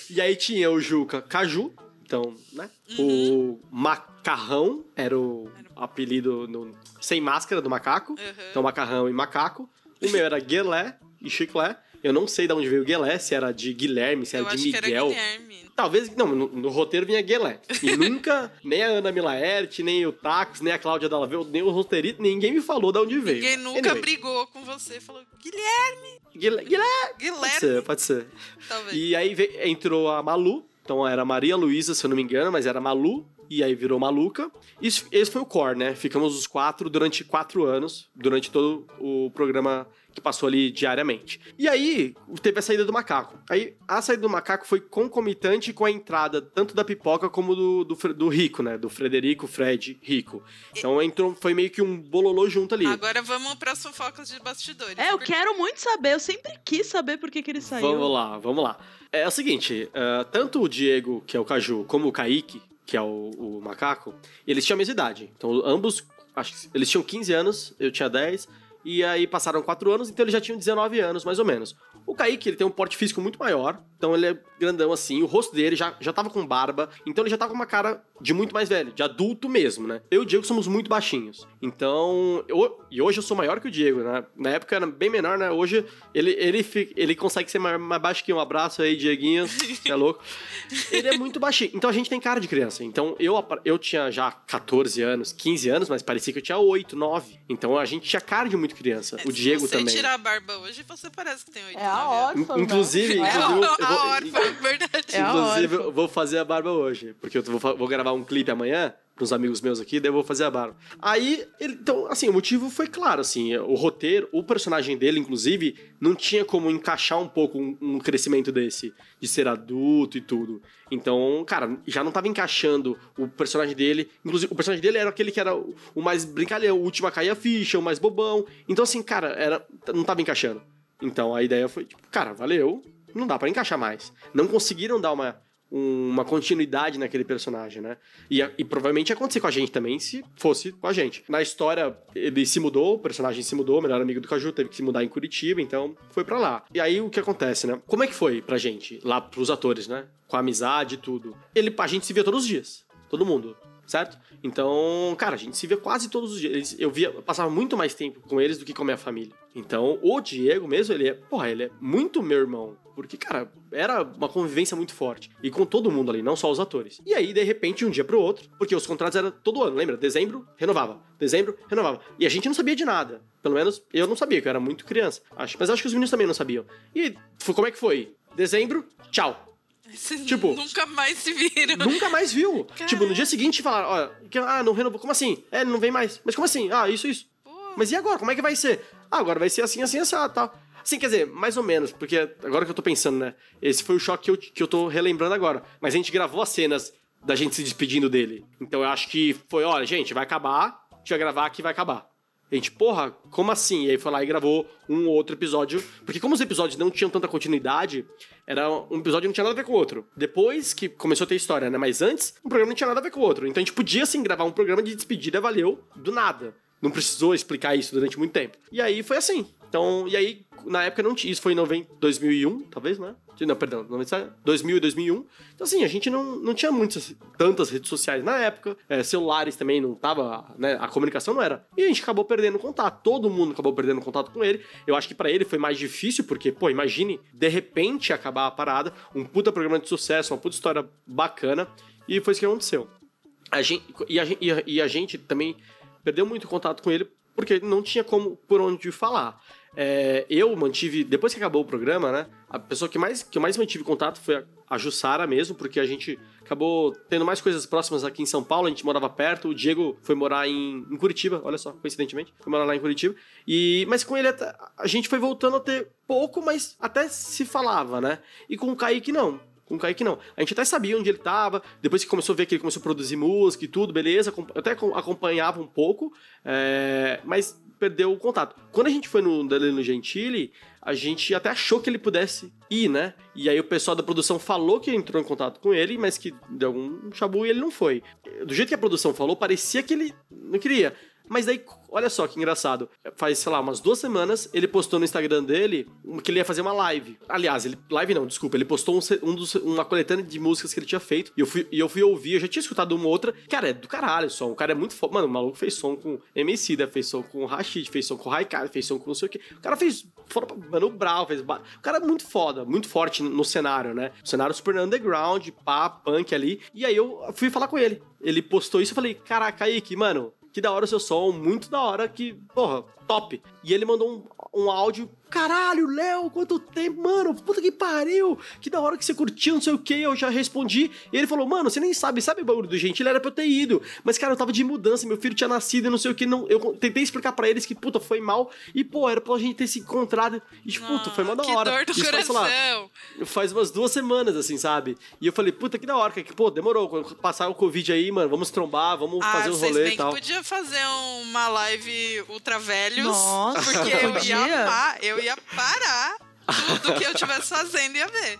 Speaker 5: E aí tinha o Juca Caju, então, né?
Speaker 3: Uhum.
Speaker 5: O Macarrão era o apelido no- sem máscara do macaco.
Speaker 3: Uhum.
Speaker 5: Então, Macarrão e Macaco. O meu era Guelé e Chiclé. Eu não sei de onde veio o Guelé, se era de Guilherme, se
Speaker 3: Eu
Speaker 5: era de
Speaker 3: que era
Speaker 5: Miguel.
Speaker 3: Guilherme.
Speaker 5: Talvez, não, no, no roteiro vinha Guelé. E nunca, nem a Ana Milaerte, nem o Tax, nem a Cláudia Dallaveu, nem o roteirista, ninguém me falou de onde veio.
Speaker 3: Ninguém nunca
Speaker 5: Anyway,
Speaker 3: brigou com você. Falou, Guilherme,
Speaker 5: Guilé, Guilé, pode
Speaker 3: Guilherme.
Speaker 5: ser, pode ser.
Speaker 3: Talvez.
Speaker 5: E aí ve- entrou a Malu, então era Maria Luísa, se eu não me engano, mas era Malu, e aí virou Maluca. Isso, esse foi o core, né? Ficamos os quatro durante quatro anos, durante todo o programa que passou ali diariamente. E aí teve a saída do macaco. Aí a saída do macaco foi concomitante com a entrada tanto da pipoca como do, do, do Rico, né? Do Frederico, Fred, Rico. Então entrou, foi meio que um bololô junto ali.
Speaker 3: Agora vamos pras fofocas de bastidores.
Speaker 4: É, eu
Speaker 3: Porque-
Speaker 4: quero muito saber, eu sempre quis saber por que, que ele saiu.
Speaker 5: Vamos lá, vamos lá. É, o seguinte, ah, tanto o Diego, que é o Caju, como o Kaique, que é o, o macaco, eles tinham a mesma idade. Então, ambos, acho que eles tinham 15 anos, eu tinha 10, e aí passaram 4 anos, então eles já tinham 19 anos, mais ou menos. O Kaique, ele tem um porte físico muito maior, então ele é grandão assim, o rosto dele já, já tava com barba, então ele já tava com uma cara de muito mais velho, de adulto mesmo, né? Eu e o Diego somos muito baixinhos. Então, eu, e hoje eu sou maior que o Diego, né? Na época era bem menor, né? Hoje ele, ele, ele consegue ser mais, mais baixo que um abraço aí, Dieguinho, você é louco. Ele é muito baixinho, então a gente tem cara de criança. Então eu, eu tinha já 14 anos, 15 anos, mas parecia que eu tinha 8, 9. Então a gente tinha cara de muito criança. o Diego
Speaker 3: Se você
Speaker 5: também.
Speaker 3: tirar a barba hoje, você parece que tem 8
Speaker 4: É a órfã,
Speaker 5: In- Inclusive,
Speaker 4: né?
Speaker 3: É
Speaker 5: inclusive,
Speaker 3: a,
Speaker 5: eu vou-
Speaker 3: a órfã, verdade.
Speaker 4: É a
Speaker 5: Inclusive, eu vou fazer a barba hoje. Porque eu vou, vou gravar um clipe amanhã pros amigos meus aqui, daí eu vou fazer a barba. Aí, ele- então, assim, o motivo foi claro, assim, o roteiro, o personagem dele, inclusive, não tinha como encaixar um pouco um, um crescimento desse, de ser adulto e tudo. Então, cara, já não tava encaixando o personagem dele. Inclusive, o personagem dele era aquele que era o, o mais brincalhão, o último a cair a ficha, o mais bobão. Então, assim, cara, era, não tava encaixando. Então, a ideia foi, tipo, cara, valeu, não dá pra encaixar mais. Não conseguiram dar uma, um- uma continuidade naquele personagem, né? E, e provavelmente ia acontecer com a gente também se fosse com a gente. Na história, ele se mudou, o personagem se mudou, o melhor amigo do Caju teve que se mudar em Curitiba, então foi pra lá. E aí o que acontece, né? Como é que foi pra gente, lá pros atores, né? Com a amizade e tudo. Ele, a gente se via todos os dias. Todo mundo. Certo? Então, cara, a gente se via quase todos os dias. Eu via, eu passava muito mais tempo com eles do que com a minha família. Então, o Diego mesmo, ele é, porra, ele é muito meu irmão. Porque, cara, era uma convivência muito forte. E com todo mundo ali, não só os atores. E aí, de repente, um dia pro outro, porque os contratos eram todo ano, lembra? Dezembro, renovava. Dezembro, renovava. E a gente não sabia de nada. Pelo menos eu não sabia, que eu era muito criança. Acho, mas acho que os meninos também não sabiam. E foi, como é que foi? Dezembro, tchau. Tipo-
Speaker 3: nunca mais se viram.
Speaker 5: Nunca mais viu. Tipo, no dia seguinte falaram, olha, ah, não renovou. Como assim? É, não vem mais. Mas como assim? Ah, isso, isso.
Speaker 3: Pô,
Speaker 5: Mas e agora? Como é que vai ser? Ah, agora vai ser assim, assim, assim, tal. Assim, quer dizer, mais ou menos, porque agora que eu tô pensando, né? Esse foi o choque que eu, que eu tô relembrando agora. Mas a gente gravou as cenas da gente se despedindo dele. Então eu acho que foi, olha, gente, vai acabar, a gente vai gravar aqui vai acabar. A gente, porra, como assim? E aí foi lá e gravou um ou outro episódio. Porque como os episódios não tinham tanta continuidade, era um episódio que não tinha nada a ver com o outro. Depois que começou a ter história, né? Mas antes, o programa não tinha nada a ver com o outro. Então a gente podia, sim, gravar um programa de despedida, valeu, do nada. Não precisou explicar isso durante muito tempo. E aí foi assim. Então, e aí, na época não tinha. Isso foi em 90, 2001, talvez, né? Não, perdão, 97, 2000 e 2001. Então, assim, a gente não, não tinha muitas, tantas redes sociais na época. É, celulares também não tava, né? A comunicação não era. E a gente acabou perdendo contato. Todo mundo acabou perdendo contato com ele. Eu acho que pra ele foi mais difícil, porque, pô, imagine, de repente acabar a parada. Um puta programa de sucesso, uma puta história bacana. E foi isso que aconteceu. A gente, e, a, e a- e a gente também perdeu muito contato com ele porque não tinha como por onde falar. É, eu mantive, depois que acabou o programa, né? A pessoa que mais que eu mais mantive contato foi a, a Jussara mesmo, porque a gente acabou tendo mais coisas próximas aqui em São Paulo, a gente morava perto, o Diego foi morar em, em Curitiba, olha só, coincidentemente, foi morar lá em Curitiba. E, mas com ele a gente foi voltando a ter pouco, mas até se falava, né? E com o Kaique não. Com o Kaique não. A gente até sabia onde ele tava, depois que começou a ver que ele começou a produzir música e tudo, beleza, até acom- acompanhava um pouco, é, mas perdeu o contato. Quando a gente foi no Danilo Gentili, a gente até achou que ele pudesse ir, né? E aí o pessoal da produção falou que entrou em contato com ele, mas que deu algum chabu e ele não foi. Do jeito que a produção falou, parecia que ele não queria. Mas daí, olha só que engraçado. Faz, sei lá, umas duas semanas, ele postou no Instagram dele que ele ia fazer uma live. Aliás, ele. Live não, desculpa. Ele postou um, um dos- uma coletânea de músicas que ele tinha feito. E eu fui, e eu fui ouvir, eu já tinha escutado uma outra. Cara, é do caralho o som. O cara é muito foda. Mano, o maluco fez som com MC, né? Fez som com Rashid, fez som com Raikar, fez som com não sei o quê. O cara fez. Mano Brown, fez. ba- O cara é muito foda, muito forte no cenário, né? O cenário super underground, pá, punk ali. E aí eu fui falar com ele. Ele postou isso e falei: Caraca, Kaique, mano, que da hora o seu som, muito da hora, que, porra, top. E ele mandou um, um áudio, caralho, Léo, quanto tempo, mano, puta que pariu, que da hora que você curtiu, não sei o que, eu já respondi. E ele falou, mano, você nem sabe, sabe o bagulho do gente, ele era pra eu ter ido, mas cara, eu tava de mudança, meu filho tinha nascido e não sei o que, não, eu tentei explicar pra eles que, puta, foi mal, e pô, era pra gente ter se encontrado, e tipo, puta, foi mó da
Speaker 3: que
Speaker 5: hora.
Speaker 3: dor do
Speaker 5: Isso faz, sei lá,
Speaker 3: coração.
Speaker 5: faz umas duas semanas, assim, sabe? E eu falei, puta, que da hora, que, pô, demorou. Quando passar o Covid aí, mano, vamos trombar, vamos
Speaker 3: Ah,
Speaker 5: fazer um rolê
Speaker 3: bem
Speaker 5: e tal.
Speaker 3: que podia fazer uma live ultra velhos.
Speaker 4: Nossa,
Speaker 3: porque eu ia amar, eu ia parar tudo que eu estivesse fazendo e ia ver.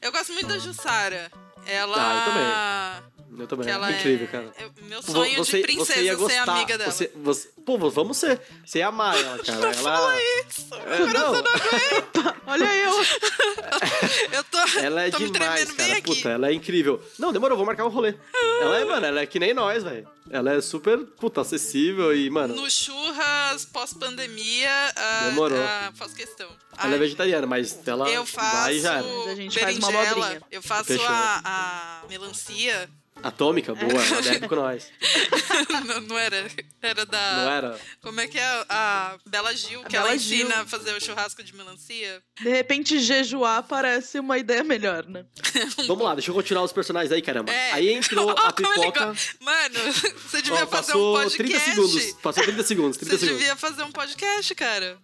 Speaker 3: Eu gosto muito da Jussara. Ela.
Speaker 5: Ah, Eu também.
Speaker 3: Que ela
Speaker 5: Incrível,
Speaker 3: é...
Speaker 5: cara.
Speaker 3: eu- Meu sonho
Speaker 5: você,
Speaker 3: de princesa
Speaker 5: você ia
Speaker 3: ser
Speaker 5: gostar.
Speaker 3: amiga dela.
Speaker 5: Você, você, pô, vamos ser. Você ia amar ela, cara.
Speaker 3: Não
Speaker 5: ela...
Speaker 3: fala isso.
Speaker 5: É, não,
Speaker 4: Olha eu.
Speaker 3: Eu tô,
Speaker 5: ela é
Speaker 3: tô me
Speaker 5: demais, cara.
Speaker 3: aqui.
Speaker 5: Puta, ela é incrível. Não, demorou, vou marcar um rolê. Ela é, mano, ela é que nem nós, velho. Ela é super, puta, acessível e, mano,
Speaker 3: No churras pós-pandemia, ah,
Speaker 5: Demorou.
Speaker 3: ah, faço questão.
Speaker 5: ela é
Speaker 3: Ai,
Speaker 5: vegetariana, mas ela
Speaker 3: Eu faço
Speaker 5: vai e já era.
Speaker 4: Mas a gente faz uma
Speaker 3: berinjela,
Speaker 4: abobrinha.
Speaker 3: eu faço a, a melancia
Speaker 5: Atômica, boa, ela deve com nós.
Speaker 3: não, não era. Era da.
Speaker 5: Não era?
Speaker 3: Como é que é a Bela Gil, que
Speaker 4: A
Speaker 3: ela
Speaker 4: Bela
Speaker 3: ensina
Speaker 4: Gil.
Speaker 3: a fazer o churrasco de melancia?
Speaker 4: De repente, jejuar parece uma ideia melhor, né?
Speaker 5: Vamos lá, deixa eu continuar os personagens aí, caramba.
Speaker 3: É.
Speaker 5: Aí entrou a pipoca.
Speaker 3: Mano, você devia
Speaker 5: Ó,
Speaker 3: fazer um
Speaker 5: passou
Speaker 3: podcast.
Speaker 5: 30 segundos. Passou 30 segundos, 30
Speaker 3: Você
Speaker 5: segundos.
Speaker 3: devia fazer um podcast, cara.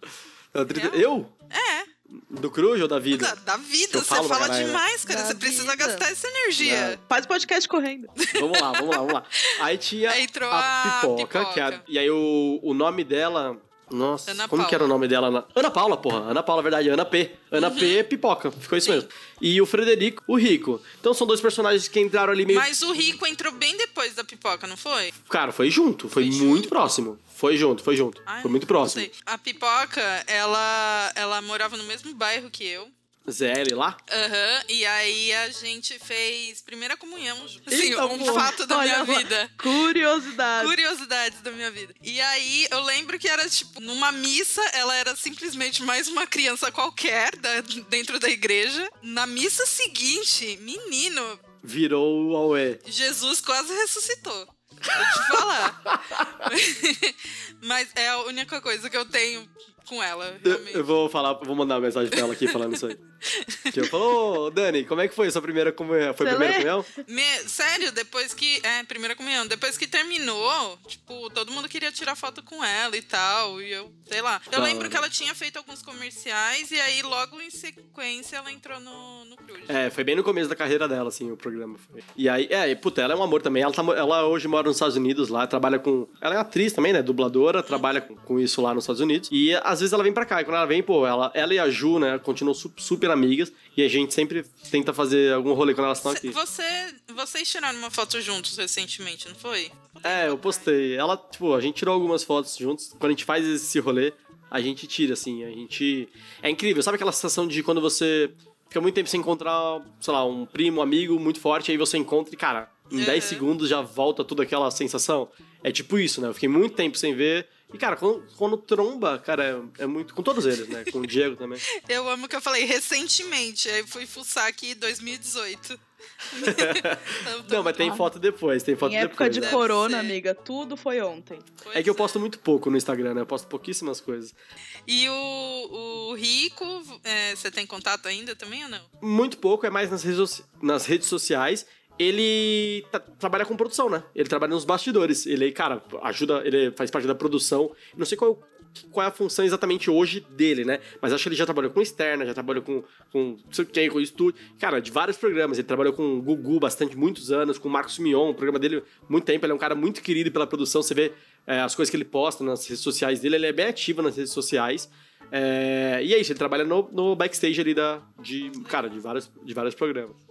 Speaker 5: 30
Speaker 3: Real?
Speaker 5: Eu?
Speaker 3: É,
Speaker 5: Do Cruz ou da vida?
Speaker 3: da, da vida. Você fala
Speaker 5: caralho, né?
Speaker 3: demais, cara.
Speaker 4: Da
Speaker 3: você precisa
Speaker 4: vida.
Speaker 3: gastar essa energia.
Speaker 4: Faz podcast correndo.
Speaker 5: Vamos lá, vamos lá, vamos lá. Aí tinha
Speaker 3: Aí
Speaker 5: a
Speaker 3: a
Speaker 5: pipoca, que é a-
Speaker 3: Pipoca.
Speaker 5: e aí o, o nome dela. Nossa,
Speaker 3: Ana
Speaker 5: como
Speaker 3: Paula.
Speaker 5: que era o nome dela? Ana, Paula, porra. Ana Paula, verdade. Ana P. Ana
Speaker 3: Uhum.
Speaker 5: P. Pipoca. Ficou isso mesmo. E o Frederico, o Rico. Então são dois personagens que entraram ali meio.
Speaker 3: Mas o Rico entrou bem depois da pipoca, não foi?
Speaker 5: Cara, foi junto. Foi,
Speaker 3: Foi
Speaker 5: muito
Speaker 3: junto?
Speaker 5: próximo. Foi junto, foi junto.
Speaker 3: Ai,
Speaker 5: foi muito próximo.
Speaker 3: sei. A pipoca, ela, ela morava no mesmo bairro que eu.
Speaker 5: ZL lá.
Speaker 3: Aham, e aí a gente fez primeira comunhão. junto. Assim,
Speaker 5: Eita,
Speaker 3: um
Speaker 5: porra.
Speaker 3: fato da
Speaker 4: Olha
Speaker 3: minha vida.
Speaker 4: Curiosidade.
Speaker 3: Curiosidades da minha vida. E aí eu lembro que era tipo, numa missa, ela era simplesmente mais uma criança qualquer da- dentro da igreja. Na missa seguinte, menino,
Speaker 5: Virou o Aue.
Speaker 3: Jesus quase ressuscitou. Vou te falar. Mas é a única coisa que eu tenho com ela,
Speaker 5: Eu,
Speaker 3: realmente.
Speaker 5: eu vou falar, vou mandar uma mensagem pra ela aqui falando isso aí. Que eu falo, ô Dani, como é que foi a sua primeira comunhão? Foi a
Speaker 4: Você
Speaker 5: primeira
Speaker 4: lê?
Speaker 5: comunhão?
Speaker 3: Me- sério, depois que. É, primeira comunhão. Depois que terminou, tipo, todo mundo queria tirar foto com ela e tal. E eu, sei lá. Eu
Speaker 5: Da
Speaker 3: lembro que ela tinha feito alguns comerciais e aí, logo em sequência, ela entrou no, no Cruz.
Speaker 5: É, foi bem no começo da carreira dela, assim, o programa. Foi. E aí, é, e, puta, ela é um amor também. Ela, tá ela hoje mora nos Estados Unidos lá, trabalha com. Ela é atriz também, né? Dubladora, trabalha com, com isso lá nos Estados Unidos. E às vezes ela vem pra cá. E quando ela vem, pô, ela, ela e a Ju, né, continuam su- super amigas. E a gente sempre tenta fazer algum rolê quando elas estão aqui.
Speaker 3: Você, vocês tiraram uma foto juntos recentemente, não foi?
Speaker 5: É, eu postei. Ela, tipo, a gente tirou algumas fotos juntos. Quando a gente faz esse rolê, a gente tira, assim. A gente. É incrível. Sabe aquela sensação de quando você fica muito tempo sem encontrar, sei lá, um primo, um amigo muito forte, aí você encontra e, cara, em 10
Speaker 3: Uhum.
Speaker 5: segundos já volta toda aquela sensação? É tipo isso, né? Eu fiquei muito tempo sem ver. E, cara, quando, quando tromba, cara, é, é muito. Com todos eles, né? Com o Diego também.
Speaker 3: Eu amo que eu falei recentemente, aí fui fuçar aqui 2018. Então,
Speaker 5: Não, mas tem foto depois, tem foto
Speaker 4: Em época
Speaker 5: depois.
Speaker 4: de
Speaker 5: né?
Speaker 4: Corona, amiga, tudo foi ontem.
Speaker 5: É que eu
Speaker 3: Pois
Speaker 5: posto muito pouco no Instagram, né? Eu posto pouquíssimas coisas.
Speaker 3: E o, o Rico, é, você tem contato ainda também ou não?
Speaker 5: muito pouco, é mais nas redes, nas redes sociais. Ele tá- trabalha com produção, né? Ele trabalha nos bastidores. Ele, cara, ajuda, ele faz parte da produção. Não sei qual, qual é a função exatamente hoje dele, né? Mas acho que ele já trabalhou com externa, já trabalhou com, com não sei o que, com estúdio. Cara, de vários programas. Ele trabalhou com o Gugu bastante, muitos anos, com o Marcos Mion, o programa dele muito tempo. Ele é um cara muito querido pela produção. Você vê é, as coisas que ele posta nas redes sociais dele. Ele é bem ativo nas redes sociais. É, e é isso, ele trabalha no, no backstage ali da, de, cara, de vários, de vários programas.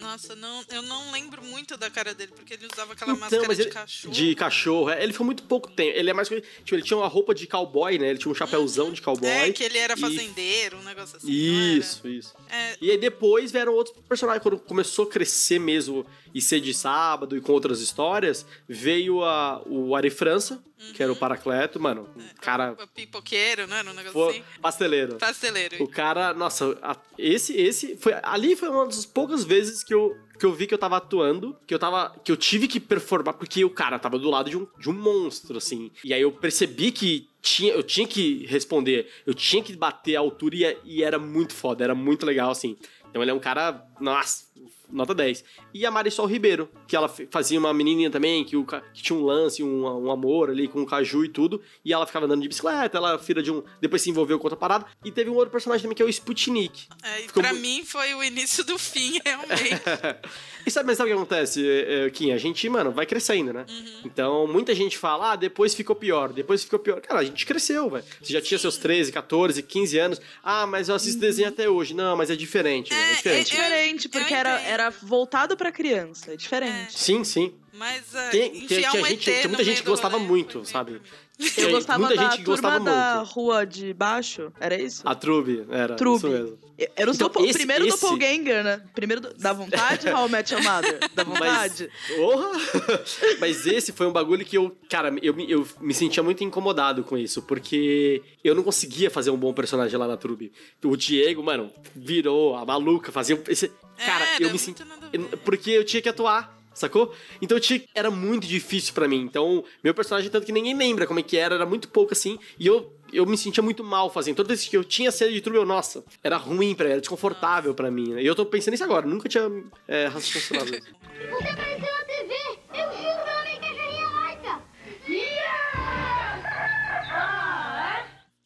Speaker 3: Nossa, não, eu não lembro muito da cara dele, porque ele usava aquela
Speaker 5: Então,
Speaker 3: máscara
Speaker 5: mas
Speaker 3: de
Speaker 5: ele-
Speaker 3: cachorro.
Speaker 5: De cachorro, é. Ele ficou muito pouco tempo. Ele é mais. Tipo, ele tinha uma roupa de cowboy, né? Ele tinha um chapéuzão de cowboy.
Speaker 3: É, que ele era
Speaker 5: e-
Speaker 3: fazendeiro, um negócio assim.
Speaker 5: Isso, isso.
Speaker 3: É,
Speaker 5: E aí depois vieram outros personagens. Quando começou a crescer mesmo e ser de sábado e com outras histórias, veio a, o Ari França, que era o Paracleto, mano. Um cara.
Speaker 3: o pipoqueiro, não era um negócio
Speaker 5: Foi
Speaker 3: assim?
Speaker 5: pasteleiro.
Speaker 3: Pasteleiro.
Speaker 5: O cara, nossa, esse, esse foi ali foi uma das poucas vezes que eu, que eu vi que eu tava atuando, que eu tava, que eu tive que performar porque o cara tava do lado de um, de um monstro assim. E aí eu percebi que tinha, eu tinha que responder, eu tinha que bater a altura e, e era muito foda, era muito legal assim. Então ele é um cara, nossa, nota 10. E a Marisol Ribeiro, que ela fazia uma menininha também, que, o, que tinha um lance, um, um amor ali com o Caju e tudo. E ela ficava andando de bicicleta, ela filha de um. Depois se envolveu com outra parada. E teve um outro personagem também que é o Sputnik.
Speaker 3: É, e
Speaker 5: Ficou
Speaker 3: pra mim foi o início do fim, realmente.
Speaker 5: E sabe, mas sabe o que acontece, é, é, Kim? A gente, mano, vai crescendo, né?
Speaker 3: Uhum.
Speaker 5: Então, muita gente fala, ah, depois ficou pior, depois ficou pior. Cara, a gente cresceu, velho. Você já tinha seus 13, 14, 15 anos. Ah, mas eu assisto desenho até hoje. Não, mas é diferente, é
Speaker 3: É,
Speaker 5: diferente.
Speaker 3: Eu-
Speaker 4: Diferente, porque era,
Speaker 3: entendo.
Speaker 4: Era voltado pra criança. É diferente.
Speaker 5: Sim, sim.
Speaker 3: Mas uh,
Speaker 5: Tem- tem-
Speaker 3: enfiar
Speaker 5: tinha
Speaker 3: um
Speaker 5: gente- tinha muita gente que gostava
Speaker 3: rolê
Speaker 5: muito, sabe?
Speaker 4: Eu
Speaker 5: Tinha
Speaker 4: gostava
Speaker 5: muita
Speaker 4: da
Speaker 5: gente que
Speaker 4: turma
Speaker 5: gostava
Speaker 4: da
Speaker 5: muito.
Speaker 4: rua de baixo. Era isso?
Speaker 5: A Trube, era
Speaker 4: Trube.
Speaker 5: isso mesmo.
Speaker 4: Era o
Speaker 5: Então, esse-
Speaker 4: primeiro
Speaker 5: esse-
Speaker 4: doppelganger, né? Primeiro do... Dá vontade, How I Met Your Mother?
Speaker 5: Mas,
Speaker 4: vontade?
Speaker 5: Porra! Mas esse foi um bagulho que eu, cara, eu, me- eu me sentia muito incomodado com isso, porque eu não conseguia fazer um bom personagem lá na Trube. O Diego, mano, virou a maluca, fazia esse. Cara,
Speaker 3: Era
Speaker 5: eu me senti. eu- Porque eu tinha que atuar. sacou? Então eu tinha, era muito difícil pra mim. Então, meu personagem, tanto que ninguém lembra como é que era, era muito pouco assim. E eu, eu me sentia muito mal fazendo. Toda vez que eu tinha cena de trupe, eu, nossa, era ruim pra mim, era desconfortável pra mim. né? E eu tô pensando nisso agora, nunca tinha é, raciocinado isso.
Speaker 6: Você apareceu na TV! Eu juro cachorrinha laica!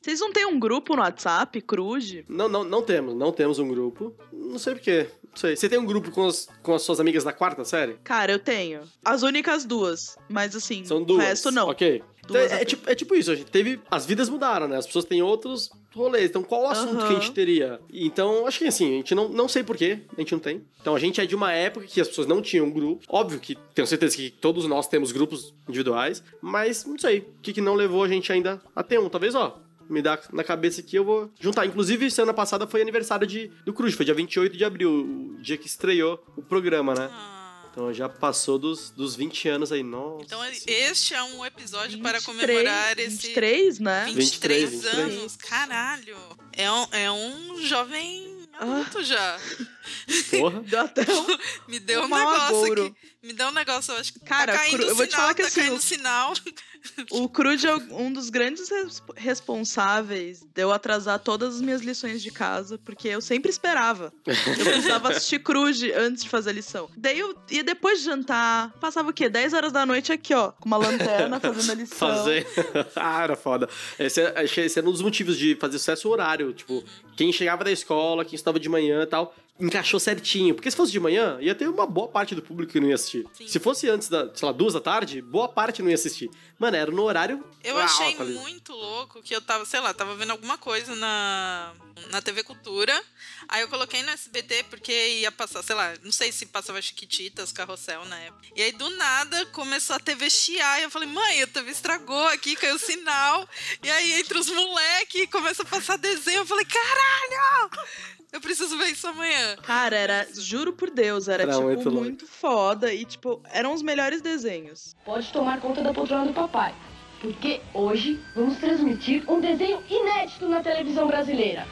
Speaker 4: Vocês não têm um grupo no WhatsApp, Cruz?
Speaker 5: Não, não, não temos, não temos um grupo. Não sei porquê. Sei. Você tem um grupo com, as- com as suas amigas da quarta série?
Speaker 4: Cara, eu tenho. As únicas duas. Mas assim,
Speaker 5: São duas.
Speaker 4: o resto não.
Speaker 5: Ok. Então, é, é tipo, é tipo isso, a gente teve. As vidas mudaram, né? As pessoas têm outros rolês. Então, qual o assunto
Speaker 4: Aham.
Speaker 5: que a gente teria? Então, acho que assim, a gente não, não sei porquê, a gente não tem. Então, a gente é de uma época que as pessoas não tinham grupo. Óbvio que tenho certeza que todos nós temos grupos individuais, mas não sei. O que, que não levou a gente ainda a ter um? Talvez, ó. Me dá na cabeça aqui, eu vou juntar. Inclusive, semana passada foi aniversário de, do Cruz, foi dia 28 de abril, o dia que estreou o programa, né?
Speaker 3: Ah,
Speaker 5: Então já passou dos, dos 20 anos aí, nossa.
Speaker 3: Então este é um episódio para
Speaker 4: 23,
Speaker 3: comemorar esse
Speaker 4: 23, né?
Speaker 3: 23,
Speaker 5: 23,
Speaker 3: anos. Caralho. É um, é um jovem adulto já.
Speaker 5: Porra.
Speaker 4: Deu até um...
Speaker 3: Me deu um
Speaker 4: Um
Speaker 3: negócio aqui. Me deu um negócio, eu acho que
Speaker 4: Cara,
Speaker 3: tá caindo
Speaker 4: cru-
Speaker 3: o
Speaker 4: eu vou te falar que
Speaker 3: tá
Speaker 4: assim,
Speaker 3: caindo
Speaker 4: o-
Speaker 3: sinal.
Speaker 4: O Cruz é um dos grandes res- responsáveis de eu atrasar todas as minhas lições de casa, porque eu sempre esperava. Eu precisava assistir Cruz antes de fazer a lição. Daí eu ia depois de jantar, passava o quê? 10 horas da noite aqui, ó, com uma lanterna fazendo a lição.
Speaker 5: Fazer. ah, era foda. Esse, é- esse era um dos motivos de fazer sucesso horário. Tipo, quem chegava da escola, quem estava de manhã e tal, encaixou certinho. Porque se fosse de manhã, ia ter uma boa parte do público que não ia assistir.
Speaker 3: Sim.
Speaker 5: Se fosse antes da, sei lá, duas da tarde, boa parte não ia assistir. Mano, era no horário.
Speaker 3: Eu
Speaker 5: alto
Speaker 3: achei
Speaker 5: ali.
Speaker 3: muito louco que eu tava, sei lá, tava vendo alguma coisa na, na TV Cultura. Aí eu coloquei no SBT porque ia passar, sei lá, não sei se passava Chiquititas, Carrossel na época. E aí do nada começou a TV chiar. E eu falei, mãe, a TV estragou aqui, caiu o sinal. E aí entre os moleques começa a passar desenho. Eu falei, caralho! Eu preciso ver isso amanhã.
Speaker 4: Cara, era, juro por Deus, era,
Speaker 5: Era
Speaker 4: tipo
Speaker 5: muito
Speaker 4: muito, foda e tipo, eram os melhores desenhos.
Speaker 1: Pode tomar conta da poltrona do papai. Porque hoje vamos transmitir um desenho inédito na televisão brasileira: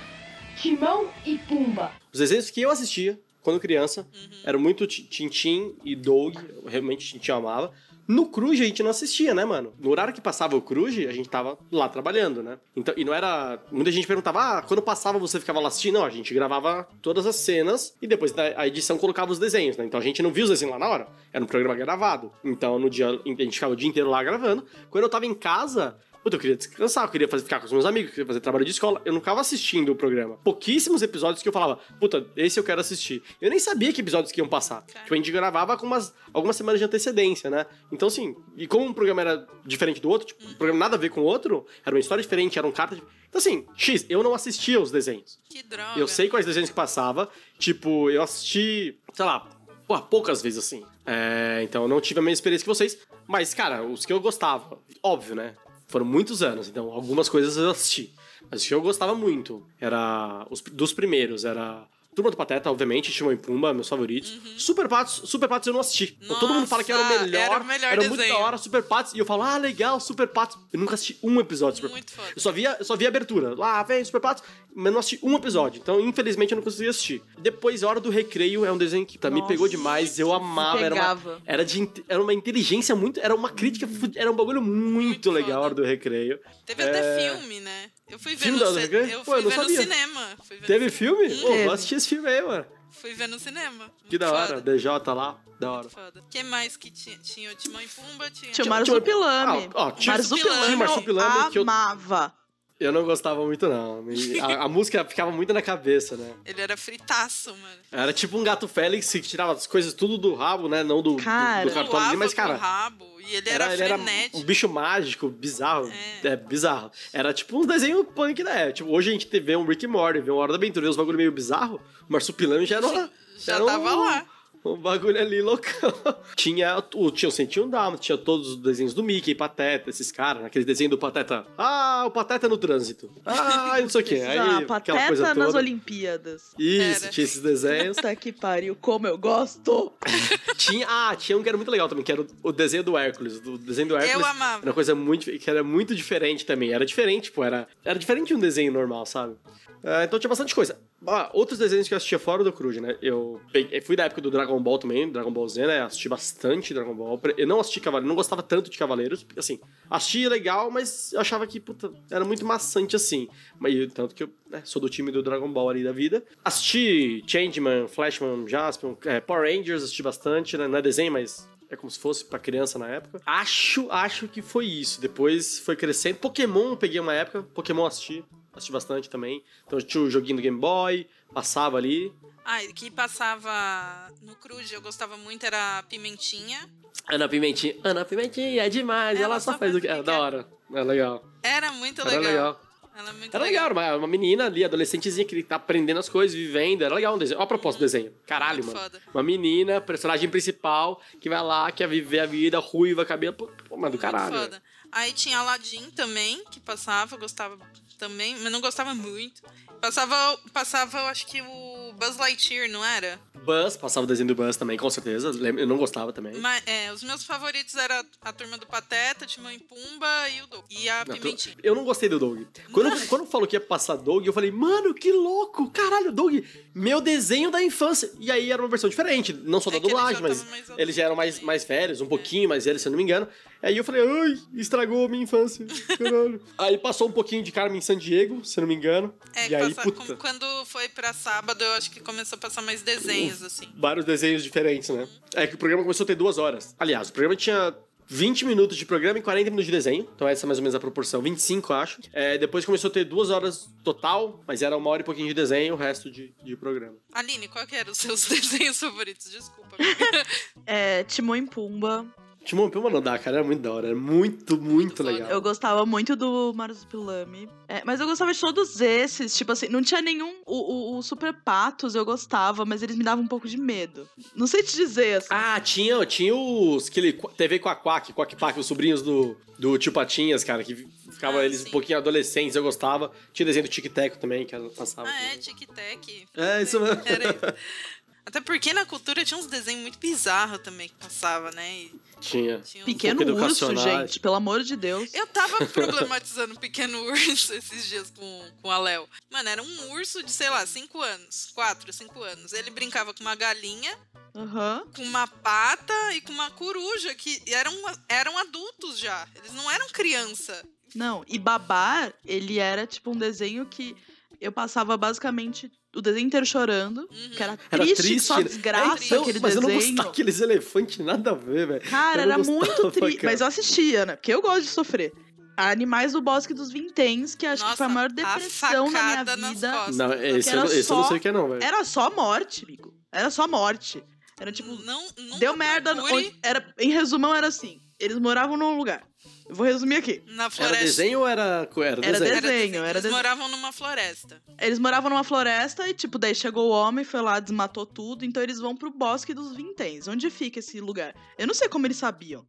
Speaker 1: Timão e Pumba.
Speaker 5: Os desenhos que eu assistia quando criança
Speaker 3: Uhum.
Speaker 5: eram muito Ti- Tintim e Doug. Eu realmente Tintim eu amava. No Cruz a gente não assistia, né, mano? No horário que passava o Cruz, a gente tava lá trabalhando, né? Então, e não era. Muita gente perguntava, ah, quando passava você ficava lá assistindo? Não, a gente gravava todas as cenas e depois a edição colocava os desenhos, né? Então a gente não via os desenhos lá na hora. Era um programa gravado. Então no dia. A gente ficava o dia inteiro lá gravando. Quando eu tava em casa, Puta, eu queria descansar, eu queria fazer, ficar com os meus amigos, eu queria fazer trabalho de escola. Eu não ficava assistindo o programa. Pouquíssimos episódios que eu falava, puta, esse eu quero assistir. Eu nem sabia que episódios que iam passar.
Speaker 3: Cara.
Speaker 5: Tipo, a gente gravava com umas, algumas semanas de antecedência, né? Então, assim, e como um programa era diferente do outro, tipo, um programa nada a ver com o outro, era uma história diferente, eram cartas. Então, assim, X, eu não assistia os desenhos.
Speaker 3: Que droga.
Speaker 5: Eu sei quais desenhos que passava. Tipo, eu assisti, sei lá, pô, poucas vezes assim. É, então eu não tive a mesma experiência que vocês. Mas, cara, os que eu gostava, óbvio, né? Foram muitos anos, então algumas coisas eu assisti. Mas os que eu gostava muito era. Os, dos primeiros, era. Turma do Pateta, obviamente, Timão e Pumba, meus favoritos. Super Patos, Super Patos eu não assisti. Então, todo mundo fala que era o
Speaker 3: Nossa,
Speaker 5: melhor.
Speaker 3: era o melhor
Speaker 5: muito da hora, Super Patos. E eu falo, ah, legal, Super Patos. Eu nunca assisti um episódio de Super
Speaker 3: Muito foda.
Speaker 5: eu só via, eu só via abertura. Lá vem Super Patos, mas não assisti um episódio. Então, infelizmente, eu não consegui assistir. Depois, Hora do Recreio é um desenho que tá, me
Speaker 4: Nossa,
Speaker 5: pegou demais. Eu amava. Era uma,
Speaker 4: pegava.
Speaker 5: era, de, era uma inteligência muito. Era uma crítica. Era um bagulho muito,
Speaker 3: Muito
Speaker 5: legal,
Speaker 3: foda.
Speaker 5: Hora do Recreio.
Speaker 3: Teve até
Speaker 5: É.
Speaker 3: filme, né? Eu fui ver
Speaker 5: Filme
Speaker 3: no,
Speaker 5: da Hora do
Speaker 3: ci-
Speaker 5: Recreio?
Speaker 3: eu
Speaker 5: Pô,
Speaker 3: fui
Speaker 5: eu não
Speaker 3: ver no
Speaker 5: sabia.
Speaker 3: cinema. Ver
Speaker 5: Teve
Speaker 3: no
Speaker 5: filme? Pô,
Speaker 4: Teve.
Speaker 5: vou assistir esse filme aí, mano.
Speaker 3: Fui ver no cinema.
Speaker 5: Que da
Speaker 3: Muito
Speaker 5: hora.
Speaker 3: foda.
Speaker 5: DJ lá, da hora.
Speaker 3: Muito foda. O que mais que tinha? Tinha o Timão e Pumba, tinha...
Speaker 4: Tinha o
Speaker 5: Tinha-
Speaker 4: Marsupilame.
Speaker 5: Ah, ó, tinha-
Speaker 4: Marsupilame
Speaker 5: tinha Marsupilame
Speaker 4: eu
Speaker 5: que eu-
Speaker 4: amava.
Speaker 5: Eu não gostava muito, não. A, a música ficava muito na cabeça, né?
Speaker 3: Ele era fritaço, mano.
Speaker 5: Era tipo um gato Félix que tirava as coisas tudo do rabo, né? Não do, do-
Speaker 4: Cara.
Speaker 5: do, cartão ali, mas, cara.
Speaker 3: rabo. E ele era,
Speaker 5: ele era
Speaker 3: frenético.
Speaker 5: um bicho mágico, bizarro.
Speaker 3: É.
Speaker 5: É. bizarro. Era tipo um desenho punk, né? Tipo, hoje a gente vê um Rick and Morty, vê uma Hora da Aventura, vê uns bagulho meio bizarro. O Marsupilame já era uma,
Speaker 3: Já
Speaker 5: era
Speaker 3: tava
Speaker 5: um,
Speaker 3: lá.
Speaker 5: Um bagulho ali loucão. tinha o tinha o 101 Dálmatas, tinha todos os desenhos do Mickey, Pateta, esses caras, aquele desenho do Pateta. Ah, o Pateta no trânsito. Ah, não sei o quê. Aí,
Speaker 4: ah,
Speaker 5: aquela
Speaker 4: pateta
Speaker 5: coisa
Speaker 4: nas. Olimpíadas.
Speaker 5: Isso,
Speaker 3: Era.
Speaker 5: tinha esses desenhos.
Speaker 4: Puta que pariu, como eu gosto.
Speaker 5: Tinha, ah, tinha um que era muito legal também, que era o, o desenho do Hércules. O desenho do Hércules
Speaker 3: amava.
Speaker 5: era uma coisa muito, que era muito diferente também. Era diferente, pô, era, era diferente de um desenho normal, sabe? Ah, então tinha bastante coisa. Ah, outros desenhos que eu assistia fora do Cruz, né? Eu peguei- fui da época do Dragon Ball também, Dragon Ball Z, né? Assisti bastante Dragon Ball. Eu não assisti Cavaleiros, não gostava tanto de Cavaleiros, porque assim, assistia legal, mas eu achava que, puta, era muito maçante assim. Mas tanto que eu né, sou do time do Dragon Ball ali da vida. Assisti Changeman, Flashman, Jaspion, é, Power Rangers, assisti bastante, né? Não é desenho, mas é como se fosse pra criança na época. Acho, acho que foi isso. Depois foi crescendo. Pokémon peguei uma época, Pokémon assisti. Assisti bastante também. Então tinha o joguinho do Game Boy, passava ali.
Speaker 3: Ah, e que passava no Crude, eu gostava muito, era a Pimentinha.
Speaker 5: Ana Pimentinha. Ana Pimentinha é demais.
Speaker 3: Ela
Speaker 5: Ela, só
Speaker 3: só
Speaker 5: faz o que. É da hora. É legal.
Speaker 3: Era muito
Speaker 5: Era
Speaker 3: legal.
Speaker 5: legal.
Speaker 3: Ela é muito
Speaker 5: Era legal, uma, uma menina ali, adolescentezinha que tá aprendendo as coisas, vivendo. Era legal um desenho. Olha a proposta do desenho. Caralho,
Speaker 3: Muito
Speaker 5: mano.
Speaker 3: foda.
Speaker 5: Uma menina, personagem principal, que vai lá, quer viver a vida, ruiva, cabelo. Pô, mano, do caralho.
Speaker 3: Foda. Aí tinha Aladdin também, que passava, gostava também, mas não gostava muito. Passava, passava, eu acho que o Buzz Lightyear, não era?
Speaker 5: Buzz, passava o desenho do Buzz também, com certeza. Eu não gostava também.
Speaker 3: Mas, é, os meus favoritos eram a turma do Pateta, Timão e Pumba e o Doug. E a
Speaker 5: Não,
Speaker 3: Pimentinha.
Speaker 5: Eu não gostei do Doug. Quando, quando falou que ia passar Doug, eu falei, mano, que louco! Caralho, Doug, meu desenho da infância. E aí era uma versão diferente, não só
Speaker 3: É
Speaker 5: da
Speaker 3: eles
Speaker 5: dublagem, mas eles já eram mais, mais velhos, um pouquinho mais velhos, se eu não me engano. Aí eu falei, ai, estragou a minha infância. Caralho. aí passou um pouquinho de Carmen San Diego, se eu não me engano.
Speaker 3: É,
Speaker 5: e aí,
Speaker 3: passa-
Speaker 5: puta,
Speaker 3: como- quando foi pra sábado, eu acho que começou a passar mais desenhos, assim.
Speaker 5: vários desenhos diferentes, né? É que o programa começou a ter duas horas. Aliás, o programa tinha 20 minutos de programa e 40 minutos de desenho. Então essa é mais ou menos a proporção. 25, eu acho. É, depois começou a ter duas horas total, mas era uma hora e pouquinho de desenho, o resto de, de programa.
Speaker 3: Aline, qual que eram os seus desenhos favoritos? Desculpa.
Speaker 4: É, Timão e Pumba.
Speaker 5: Timão e Pumba não dá, cara. Era muito da hora. Era muito, muito, legal.
Speaker 4: Eu gostava muito do Marsupilame. É, mas eu gostava de todos esses. Tipo assim, não tinha nenhum. O, o, o Super Patos eu gostava, mas eles me davam um pouco de medo. Não sei te dizer, assim.
Speaker 5: Ah, tinha, tinha os. Aquele Qu- TV Quack, Quack Pack, os sobrinhos do, do Tio Patinhas, cara, que ficavam
Speaker 3: Ah,
Speaker 5: eles
Speaker 3: sim.
Speaker 5: um pouquinho adolescentes, eu gostava. Tinha desenho do Tic Teco também, que passava.
Speaker 3: ah, é,
Speaker 5: também.
Speaker 3: Tic-Tac.
Speaker 5: É, isso mesmo.
Speaker 3: Era isso. Até porque na cultura tinha uns desenhos muito bizarros também que passava, né? E
Speaker 5: Tinha.
Speaker 3: tinha uns-
Speaker 4: Pequeno urso, gente. Pelo amor de Deus.
Speaker 3: Eu tava problematizando o pequeno urso esses dias com, com a Léo. Mano, era um urso de, sei lá, 5 anos. 4, 5 anos. Ele brincava com uma galinha,
Speaker 4: Aham.
Speaker 3: com uma pata e com uma coruja, que eram, eram adultos já. Eles não eram criança.
Speaker 4: Não, e Babar, ele era tipo um desenho que eu passava basicamente o desenho inteiro chorando.
Speaker 3: Uhum.
Speaker 4: Que era
Speaker 5: Era
Speaker 4: triste,
Speaker 5: triste,
Speaker 4: só
Speaker 5: né?
Speaker 4: desgraça
Speaker 5: É, então,
Speaker 4: aquele
Speaker 5: mas eu não
Speaker 4: desenho.
Speaker 5: gostava daqueles elefantes, nada a ver, velho.
Speaker 4: Cara, era muito triste. Mas eu assistia, né? Porque eu gosto de sofrer. Animais do Bosque dos Vinténs, que acho que foi a
Speaker 3: Nossa,
Speaker 4: maior
Speaker 3: a
Speaker 4: depressão da
Speaker 3: facada
Speaker 4: minha vida.
Speaker 5: Não, esse, eu, esse eu não
Speaker 4: só-
Speaker 5: sei o que é, não, velho.
Speaker 4: Era só morte, amigo. Era só morte. Era tipo,
Speaker 3: não,
Speaker 4: deu merda. Onde, era, em resumão, era assim: eles moravam num lugar. Eu vou resumir aqui.
Speaker 3: na
Speaker 5: Era
Speaker 3: floresta.
Speaker 5: desenho ou era. Era,
Speaker 4: Era
Speaker 5: desenho?
Speaker 4: desenho.
Speaker 3: desenho.
Speaker 4: era
Speaker 3: Eles
Speaker 4: desenho.
Speaker 3: moravam numa floresta.
Speaker 4: Eles moravam numa floresta e, tipo, daí chegou o homem, foi lá, desmatou tudo. Então eles vão pro Bosque dos Vinténs. Onde fica esse lugar? Eu não sei como eles sabiam.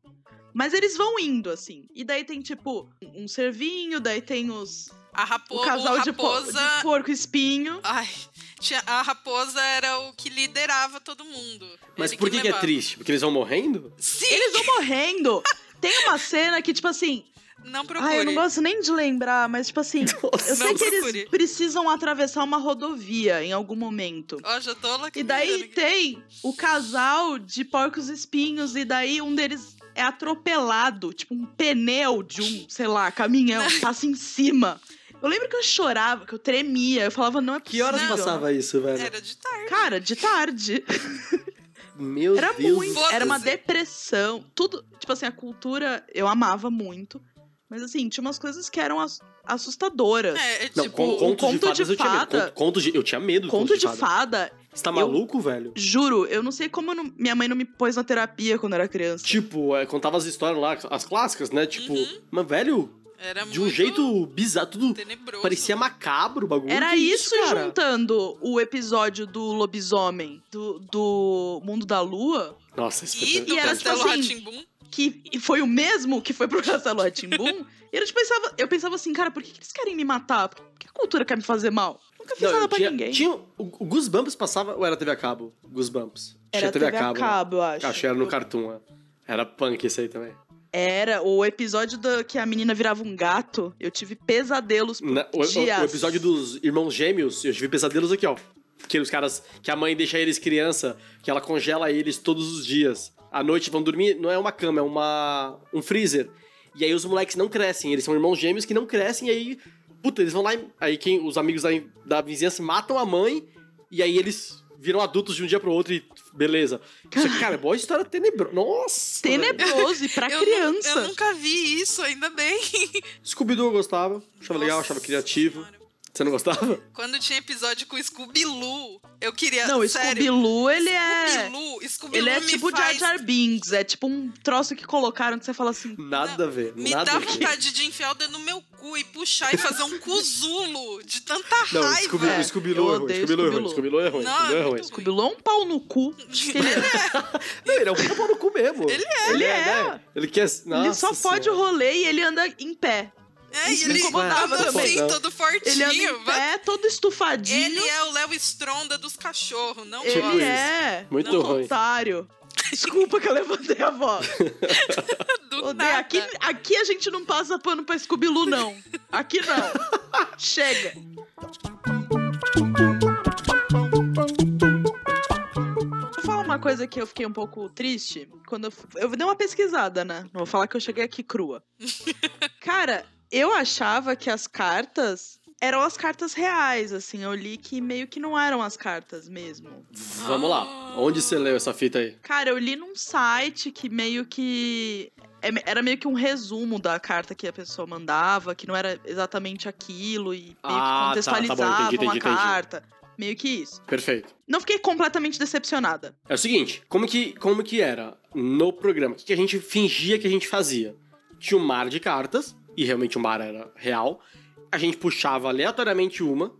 Speaker 4: Mas eles vão indo, assim. E daí tem, tipo, um cervinho, daí tem os.
Speaker 3: A rapo...
Speaker 4: O casal
Speaker 3: o
Speaker 4: de, po-
Speaker 3: raposa.
Speaker 4: de porco espinho.
Speaker 3: Ai, a raposa era o que liderava todo mundo.
Speaker 5: Mas
Speaker 3: Ele
Speaker 5: por que, que é
Speaker 3: levava.
Speaker 5: triste? Porque eles vão morrendo?
Speaker 3: Sim,
Speaker 4: Eles vão morrendo. Tem uma cena que, tipo assim.
Speaker 3: não procure.
Speaker 4: Ai, eu não gosto nem de lembrar, mas, tipo assim. Eu sei que
Speaker 3: procure.
Speaker 4: eles precisam atravessar uma rodovia em algum momento.
Speaker 3: Ó, já tô lá
Speaker 4: E daí tem o casal de porcos espinhos, e daí um deles é atropelado, tipo um pneu de um, sei lá, caminhão, passa em cima. Eu lembro que eu chorava, que eu tremia, eu falava, não é
Speaker 5: Que
Speaker 4: possível.
Speaker 5: horas
Speaker 3: Não.
Speaker 5: passava isso, velho?
Speaker 3: Era de tarde.
Speaker 4: Cara, de tarde.
Speaker 5: Meu
Speaker 4: Era
Speaker 5: Deus.
Speaker 4: muito, era uma depressão. Tudo, tipo assim, a cultura eu amava muito. Mas assim, tinha umas coisas que eram ass- assustadoras.
Speaker 3: É, é
Speaker 5: Não,
Speaker 3: tipo.
Speaker 5: de
Speaker 4: conto
Speaker 5: fadas
Speaker 4: de
Speaker 5: eu tinha medo.
Speaker 4: fada-
Speaker 5: Conto, conto de, eu tinha medo do
Speaker 4: Conto de fada,
Speaker 5: Você tá
Speaker 4: eu-
Speaker 5: maluco, velho?
Speaker 4: juro, eu não sei como eu não- minha mãe não me pôs na terapia quando eu era criança.
Speaker 5: Tipo, é, contava as histórias lá, as clássicas, né? Tipo,
Speaker 3: Uhum.
Speaker 5: mas velho,
Speaker 3: Era
Speaker 5: de um jeito bizarro, tudo
Speaker 3: tenebroso.
Speaker 5: parecia macabro o bagulho.
Speaker 4: Era isso,
Speaker 5: cara?
Speaker 4: juntando o episódio do lobisomem do, do Mundo da Lua,
Speaker 5: Nossa, isso
Speaker 3: E do
Speaker 4: E era,
Speaker 3: Castelo
Speaker 4: tipo assim, que foi o mesmo que foi pro Castelo Rá-Tim-Bum. e eu, tipo, pensava, eu pensava assim, cara, por que, que eles querem me matar? Por que a cultura quer me fazer mal? Nunca fiz
Speaker 5: Não,
Speaker 4: nada pra
Speaker 5: tinha,
Speaker 4: ninguém.
Speaker 5: tinha- o, o Goosebumps passava ou era TV a cabo? Goosebumps.
Speaker 4: Era
Speaker 5: tinha TV, a cabo. né?
Speaker 4: cabo, eu acho.
Speaker 5: Acho que era no Cartoon, é. Era punk isso aí também.
Speaker 4: Era, o episódio da, que a menina virava um gato, eu tive pesadelos por
Speaker 5: Na- o, o-
Speaker 4: dias.
Speaker 5: o episódio dos irmãos gêmeos, eu tive pesadelos aqui, ó. Que os caras. Que a mãe deixa eles criança, que ela congela eles todos os dias. À noite vão dormir, não é uma cama, é uma. um freezer. E aí os moleques não crescem, eles são irmãos gêmeos que não crescem, e aí. Puta, eles vão lá. Aí quem, os amigos da, da vizinhança matam a mãe, e aí eles viram adultos de um dia pro outro e. Beleza. Aqui, cara, é boa história tenebrosa. Nossa!
Speaker 4: Tenebroso e pra
Speaker 3: eu, nu-
Speaker 4: criança.
Speaker 3: eu nunca vi isso, ainda bem.
Speaker 5: Scooby-Doo eu gostava, achava legal,
Speaker 3: Nossa
Speaker 5: achava criativo.
Speaker 3: Senhora.
Speaker 5: Você não gostava?
Speaker 3: Quando tinha episódio com o Scooby-Loo, eu queria.
Speaker 4: Não, Scooby-Loo, ele é...
Speaker 3: Scooby-Loo, Scooby-Loo
Speaker 4: Ele é tipo
Speaker 3: faz...
Speaker 4: Jar Jar Binks, é tipo um troço que colocaram que você fala assim...
Speaker 5: Nada a ver.
Speaker 3: Me
Speaker 5: nada
Speaker 3: dá
Speaker 5: a ver.
Speaker 3: vontade de enfiar o dedo no meu cu e puxar e fazer um cuzulo de tanta
Speaker 5: Não,
Speaker 3: raiva.
Speaker 5: Scooby-
Speaker 4: É,
Speaker 5: o Scooby-Doo
Speaker 4: eu
Speaker 5: é ruim.
Speaker 4: odeio
Speaker 5: Scooby-Doo é ruim.
Speaker 4: Scooby-Loo.
Speaker 5: É ruim.
Speaker 3: Não,
Speaker 5: é
Speaker 3: é
Speaker 5: ruim.
Speaker 4: Scooby-Loo é um pau no cu. Ele,
Speaker 5: Não, ele é um pau no cu mesmo.
Speaker 3: Ele
Speaker 5: é. Ele é, né? Ele quer.
Speaker 4: ele só
Speaker 5: Nossa
Speaker 4: fode o
Speaker 5: Senhora.
Speaker 4: rolê e ele anda em pé.
Speaker 3: É,
Speaker 4: Isso
Speaker 3: ele
Speaker 4: incomodava também.
Speaker 3: assim, todo fortinho.
Speaker 4: Ele anda
Speaker 3: vai-
Speaker 4: pé, todo estufadinho.
Speaker 3: Ele é o Léo Stronda dos cachorros, não
Speaker 5: Tipo.
Speaker 4: Ele é.
Speaker 5: Muito
Speaker 4: um
Speaker 5: ruim.
Speaker 4: otário. Desculpa que eu levantei a voz.
Speaker 3: Do
Speaker 4: Odeio.
Speaker 3: nada.
Speaker 4: Aqui, aqui a gente não passa pano pra Scooby-Loo, não. Aqui não. Chega. Vou falar uma coisa que eu fiquei um pouco triste. Quando eu, eu dei uma pesquisada, né? Não vou falar que eu cheguei aqui crua. Cara, eu achava que as cartas eram as cartas reais, assim. Eu li que meio que não eram as cartas mesmo.
Speaker 5: Vamos lá. Onde você leu essa fita aí?
Speaker 4: Cara, eu li num site que meio que. é- Era meio que um resumo da carta que a pessoa mandava, que não era exatamente aquilo, e meio
Speaker 5: Ah,
Speaker 4: que
Speaker 5: tá, tá
Speaker 4: contextualizavam
Speaker 5: entendi, entendi,
Speaker 4: a
Speaker 5: entendi.
Speaker 4: carta. Meio que isso.
Speaker 5: Perfeito.
Speaker 4: Não fiquei completamente decepcionada.
Speaker 5: É o seguinte, como que, como que era no programa? O que, que a gente fingia que a gente fazia? Tinha um mar de cartas, e realmente o mar era real. A gente puxava aleatoriamente uma,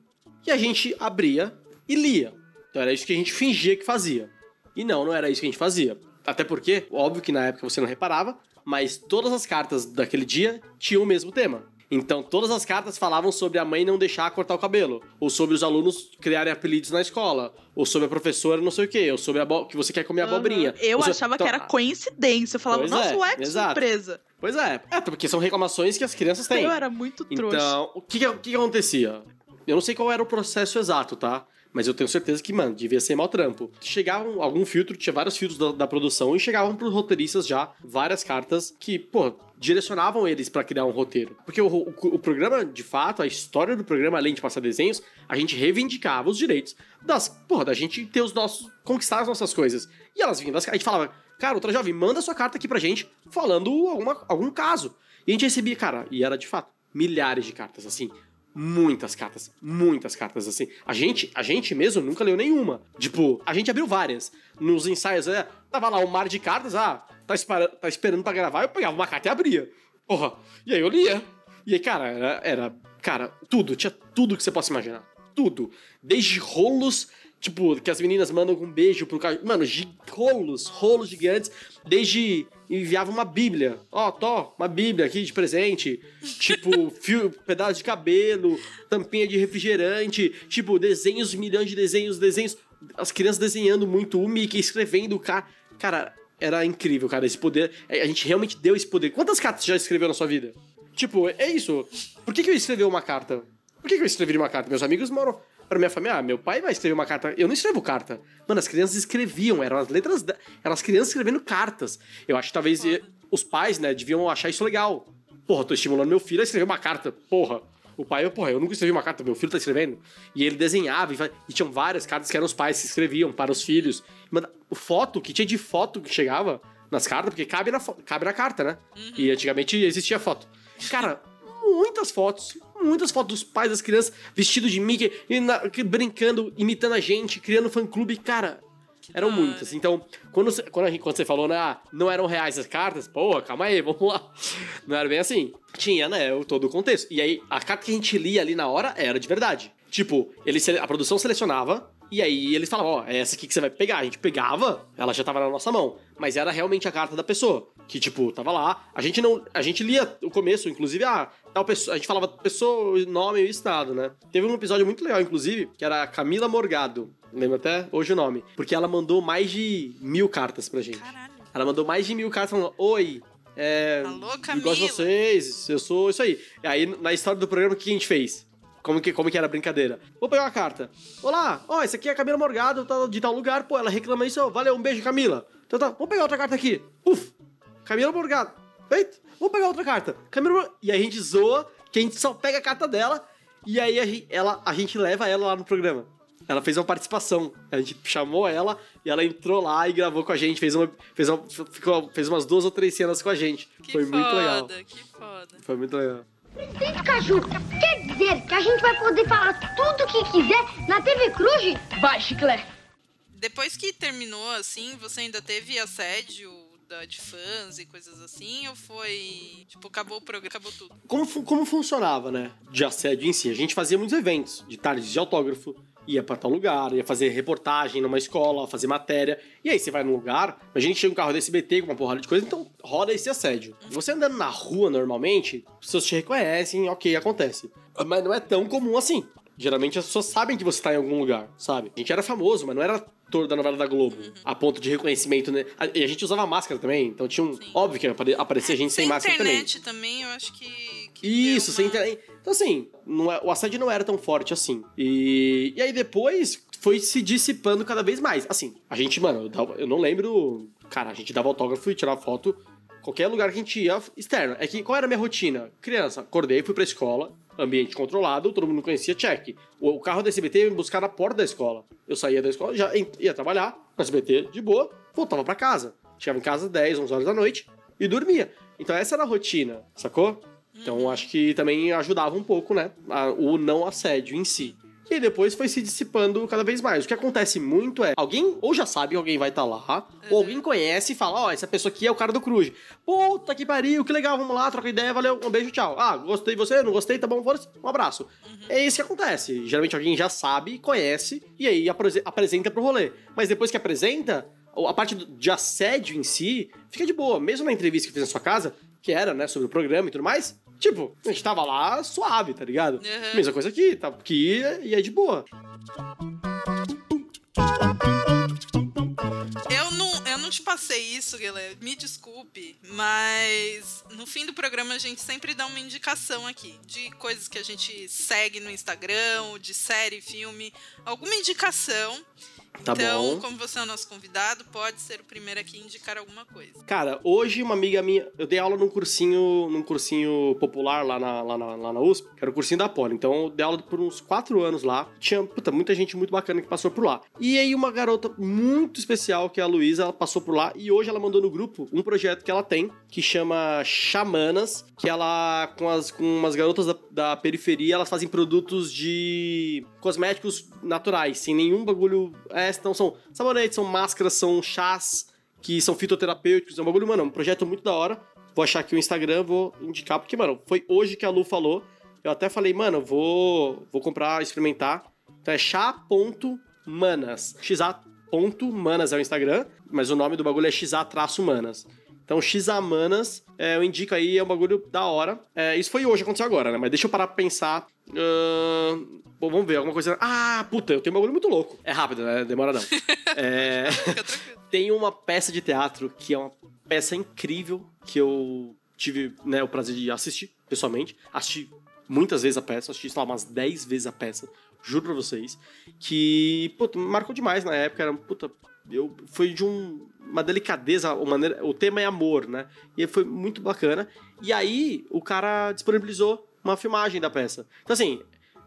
Speaker 5: e a gente abria e lia. Então era isso que a gente fingia que fazia. E não, não era isso que a gente fazia. Até porque, óbvio que na época você não reparava, mas todas as cartas daquele dia tinham o mesmo tema. Então, todas as cartas falavam sobre a mãe não deixar cortar o cabelo, ou sobre os alunos criarem apelidos na escola, ou sobre a professora não sei o quê, ou sobre a que você quer comer abobrinha.
Speaker 4: Aham. Eu achava
Speaker 5: então,
Speaker 4: que era coincidência. Eu falava,
Speaker 5: Pois
Speaker 4: nossa,
Speaker 5: é,
Speaker 4: ué, que
Speaker 5: exato.
Speaker 4: surpresa.
Speaker 5: Pois é, é, porque são reclamações que as crianças têm.
Speaker 4: Eu era muito trouxa.
Speaker 5: Então, o que, o que acontecia? Eu não sei qual era o processo exato, tá? Mas eu tenho certeza que, mano, devia ser mau trampo. Chegavam algum filtro, tinha vários filtros da, da produção, e chegavam pros roteiristas já várias cartas que, pô, direcionavam eles pra criar um roteiro. Porque o, o, o programa, de fato, a história do programa, além de passar desenhos, a gente reivindicava os direitos das, porra, da gente ter os nossos. conquistar as nossas coisas. E elas vinham das. A gente falava, cara, outra jovem, manda sua carta aqui pra gente falando alguma, algum caso. E a gente recebia, cara, e era de fato, milhares de cartas, assim. Muitas cartas, muitas cartas, assim. A gente, a gente mesmo nunca leu nenhuma. Tipo, a gente abriu várias. Nos ensaios, é, tava lá um mar de cartas, ah, tá, espera, tá esperando pra gravar, eu pegava uma carta e abria. Porra, e aí eu lia. E aí, cara, era, era cara, tudo, tinha tudo que você possa imaginar. Tudo. Desde rolos, tipo, que as meninas mandam um beijo pro cara. Mano, rolos, rolos gigantes. Desde enviava uma bíblia. Ó, tó, uma bíblia aqui de presente. Tipo, fio, pedaço de cabelo, tampinha de refrigerante. Tipo, desenhos, milhões de desenhos, desenhos. As crianças desenhando muito, o Mickey escrevendo, o cara. Cara, era incrível, cara, esse poder. É, A gente realmente deu esse poder. Quantas cartas você já escreveu na sua vida? Tipo, é isso. Por que, que eu escrevi uma carta? Por que, que eu escrevi uma carta? Meus amigos moram pra minha família. Ah, meu pai vai escrever uma carta. Eu não escrevo carta. Mano, as crianças escreviam. Eram as letras. Da... Eram as crianças escrevendo cartas. Eu acho que talvez eh, os pais, né, deviam achar isso legal. Porra, tô estimulando meu filho a escrever uma carta. Porra. O pai, eu, porra, eu nunca escrevi uma carta, meu filho tá escrevendo. E ele desenhava, e, e tinham várias cartas que eram os pais que escreviam para os filhos. Mano, foto, que tinha de foto que chegava nas cartas, porque cabe na, cabe na carta, né? E antigamente existia foto. Cara, muitas fotos, muitas fotos dos pais das crianças vestidos de Mickey, e brincando, imitando a gente, criando fã-clube. Cara, eram muitas. Então, quando, você- quando, gente- quando você falou, né, ah, não eram reais as cartas, porra, calma aí, vamos lá. Não era bem assim. Tinha, né, todo o contexto. E aí, a carta que a gente lia ali na hora era de verdade. Tipo, ele, a produção selecionava, e aí eles falavam, ó, é essa aqui que você vai pegar. A gente pegava, ela já tava na nossa mão. Mas era realmente a carta da pessoa. Que, tipo, tava lá. A gente não. A gente lia o começo, inclusive, ah, tal pessoa. A gente falava pessoa, nome e estado, né? Teve um episódio muito legal, inclusive, que era a Camila Morgado. Lembra até hoje o nome. Porque ela mandou mais de mil cartas pra gente.
Speaker 3: Caralho.
Speaker 5: Ela mandou mais de mil cartas falando: Oi, é.
Speaker 3: Alô,
Speaker 5: Eu gosto de
Speaker 3: Camila.
Speaker 5: vocês, eu sou isso aí. E aí, na história do programa, o que a gente fez? Como que, como que era a brincadeira? Vou pegar uma carta. Olá, ó, esse aqui é a Camila Morgado, tá de tal lugar. Pô, ela reclama isso. Valeu, um beijo, Camila. Então tá, vamos pegar outra carta aqui. Uf, Camila Morgado. Feito. Vamos pegar outra carta. Camila Mor- E aí a gente zoa, que a gente só pega a carta dela. E aí a gente, ela, a gente leva ela lá no programa. Ela fez uma participação. A gente chamou ela e ela entrou lá e gravou com a gente. Fez, uma, fez, uma, ficou, fez umas duas ou três cenas com a gente.
Speaker 3: Que
Speaker 5: Foi
Speaker 3: foda,
Speaker 5: muito legal.
Speaker 3: que foda.
Speaker 5: Foi muito legal.
Speaker 6: Presidente Caju, quer dizer que a gente vai poder falar tudo o que quiser na TV Cruz?
Speaker 1: Vai, Chiclé.
Speaker 3: Depois que terminou, assim, você ainda teve assédio da, de fãs e coisas assim? Ou foi, tipo, acabou o programa, acabou tudo?
Speaker 5: Como, como funcionava, né? De assédio em si. A gente fazia muitos eventos de tardes de autógrafo, ia pra tal lugar, ia fazer reportagem numa escola, fazer matéria. E aí você vai num lugar, a gente chega um carro da SBT com uma porrada de coisa, então rola esse assédio. Você andando na rua normalmente, as pessoas te reconhecem, ok, acontece. Mas não é tão comum assim. Geralmente as pessoas sabem que você tá em algum lugar, sabe? A gente era famoso, mas não era ator da novela da Globo, a ponto de reconhecimento, né? E a gente usava máscara também, então tinha um.
Speaker 3: Sim.
Speaker 5: Óbvio que apare- aparecia gente sem, máscara também.
Speaker 3: internet também. eu acho que. que
Speaker 5: Isso,
Speaker 3: deu
Speaker 5: sem
Speaker 3: uma-
Speaker 5: internet. Então, assim, é- o assédio não era tão forte assim. E, e aí depois foi se dissipando cada vez mais. Assim, a gente, mano, eu, dava- eu não lembro. Cara, a gente dava autógrafo e tirava foto. Qualquer lugar que a gente ia externo. É que qual era a minha rotina? Criança, acordei, fui pra escola, ambiente controlado, todo mundo conhecia, check. O, carro da SBT ia me buscar na porta da escola. Eu saía da escola, já ia trabalhar no SBT de boa, voltava pra casa. Chegava em casa 10, 11 horas da noite e dormia. Então essa era a rotina, sacou? Então acho que também ajudava um pouco, né? a- o não assédio em si. E depois foi se dissipando cada vez mais. O que acontece muito é, alguém ou já sabe que alguém vai estar lá, ou alguém conhece e fala, ó, essa pessoa aqui é o cara do Cruz. Puta que pariu, que legal, vamos lá, troca ideia, valeu, um beijo, tchau. Ah, gostei de você, não gostei, tá bom, foda-se, um abraço. É isso que acontece. Geralmente alguém já sabe, conhece, e aí aprese- apresenta pro rolê. Mas depois que apresenta, a parte de assédio em si fica de boa. Mesmo na entrevista que fez na sua casa, que era, né, sobre o programa e tudo mais, tipo, a gente tava lá suave, tá ligado?
Speaker 3: Uhum.
Speaker 5: Mesma coisa aqui, tá aqui e é de boa.
Speaker 3: Eu não, eu não te passei isso, galera. Me desculpe, mas no fim do programa a gente sempre dá uma indicação aqui de coisas que a gente segue no Instagram, de série, filme, alguma indicação.
Speaker 5: Tá
Speaker 3: então,
Speaker 5: bom.
Speaker 3: como você é o nosso convidado, pode ser o primeiro aqui a indicar alguma coisa.
Speaker 5: Cara, hoje uma amiga minha, eu dei aula num cursinho, num cursinho popular lá na, lá na, lá na USP, que era o cursinho da Poli. Então eu dei aula por uns quatro anos lá. Tinha, puta, muita gente muito bacana que passou por lá. E aí uma garota muito especial, que é a Luísa, ela passou por lá e hoje ela mandou no grupo um projeto que ela tem, que chama Xamanas, que ela, com, as, com umas garotas da, da periferia, elas fazem produtos de cosméticos naturais, sem nenhum bagulho... É, então são sabonetes, são máscaras, são chás, que são fitoterapêuticos, é um bagulho, mano, um projeto muito da hora. Vou achar aqui o Instagram, vou indicar, porque, mano, foi hoje que a Lu falou. Eu até falei, mano, vou, vou comprar, experimentar. Então é chá.manas. xa.manas é o Instagram, mas o nome do bagulho é xa-manas. Então, Xamanas, é, eu indico aí, é um bagulho da hora. É, isso foi hoje, aconteceu agora, né? Mas deixa eu parar pra pensar. Ahn, bom, vamos ver, alguma coisa. Ah, puta, eu tenho um bagulho muito louco. É rápido, né? Demora não. é. Tem uma peça de teatro que é uma peça incrível que eu tive né, o prazer de assistir pessoalmente. Assisti muitas vezes a peça, assisti sei lá, umas 10 vezes a peça, juro pra vocês. Que, puta, marcou demais na época. Era, puta, eu, foi de um- uma delicadeza, uma maneira, o tema é amor, né? E foi muito bacana. E aí o cara disponibilizou uma filmagem da peça. Então, assim,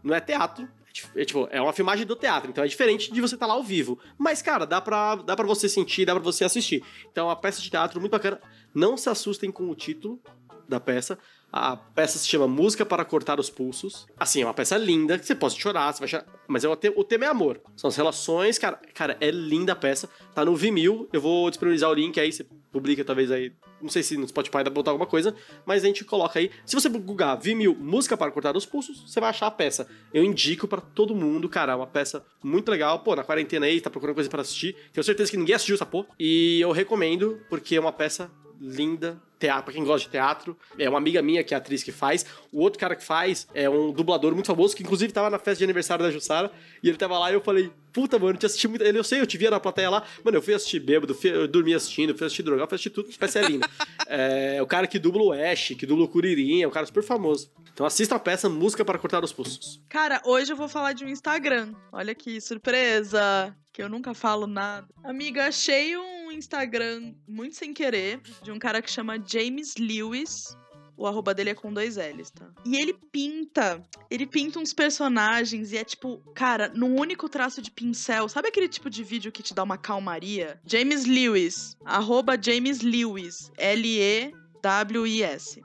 Speaker 5: não é teatro. é É, tipo, é uma filmagem do teatro, então é diferente de você estar lá ao vivo. Mas, cara, dá pra, dá pra você sentir, dá pra você assistir. Então, uma peça de teatro muito bacana. Não se assustem com o título da peça. A peça se chama Música para Cortar os Pulsos. Assim, é uma peça linda, que você pode chorar, você vai chorar. Mas é o, o tema é amor. São as relações, cara. Cara, é linda a peça. Tá no Vimeo. Eu vou disponibilizar o link aí, você publica talvez aí. Não sei se no Spotify dá pra botar alguma coisa, mas a gente coloca aí. Se você googar Vimeo Música para Cortar os Pulsos, você vai achar a peça. Eu indico pra todo mundo, cara. É uma peça muito legal. Pô, na quarentena aí, tá procurando coisa pra assistir. Tenho certeza que ninguém assistiu essa porra. E eu recomendo, porque é uma peça linda. Teatro, pra quem gosta de teatro, é uma amiga minha que é atriz que faz. O outro cara que faz é um dublador muito famoso, que inclusive tava na festa de aniversário da Jussara. E ele tava lá e eu falei, puta, mano, eu te assisti muito. Ele, eu sei, eu te via na plateia lá. Mano, eu fui assistir bêbado, fui- eu dormi assistindo, fui assistir drogado, fui assistir tudo. Parece é linda. É o cara que dubla o Ash, que dubla o Curirim, é um cara super famoso. Então assista a peça Música para Cortar os Pulsos.
Speaker 4: Cara, hoje eu vou falar de um Instagram. Olha que surpresa! Que eu nunca falo nada. Amiga, achei um Instagram muito sem querer de um cara que chama James Lewis. O arroba dele é com dois L's, tá? E ele pinta. Ele pinta uns personagens e é tipo, cara, num único traço de pincel. Sabe aquele tipo de vídeo que te dá uma calmaria? James Lewis. Arroba James Lewis. L-E-W-I-S.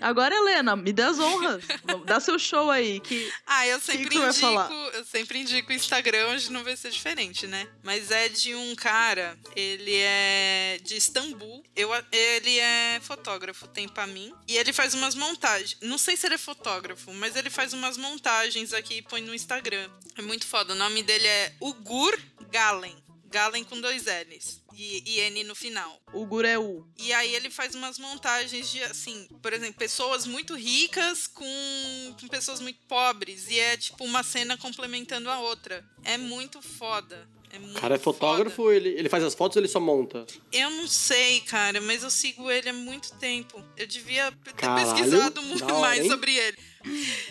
Speaker 4: Agora, Helena, me dê as honras. Dá seu show aí. Que
Speaker 3: Ah, eu
Speaker 4: que
Speaker 3: sempre
Speaker 4: vai
Speaker 3: indico.
Speaker 4: falar?
Speaker 3: Eu sempre indico o Instagram, hoje não vai ser diferente, né? Mas é de um cara, ele é de Istambul. Eu, ele é fotógrafo, tem pra mim. E ele faz umas montagens. Não sei se ele é fotógrafo, mas ele faz umas montagens aqui e põe no Instagram. É muito foda. O nome dele é Ugur Galen. Galen com dois L's. E, e N no final.
Speaker 4: o Guru é U.
Speaker 3: E aí ele faz umas montagens de, assim, por exemplo, pessoas muito ricas com, com pessoas muito pobres. E é tipo uma cena complementando a outra. É muito foda. É muito
Speaker 5: O cara é
Speaker 3: foda.
Speaker 5: fotógrafo, ele, ele faz as fotos ou ele só monta?
Speaker 3: Eu não sei, cara, mas eu sigo ele há muito tempo. Eu devia ter
Speaker 5: Caralho,
Speaker 3: pesquisado muito
Speaker 5: hora,
Speaker 3: mais
Speaker 5: hein?
Speaker 3: sobre ele.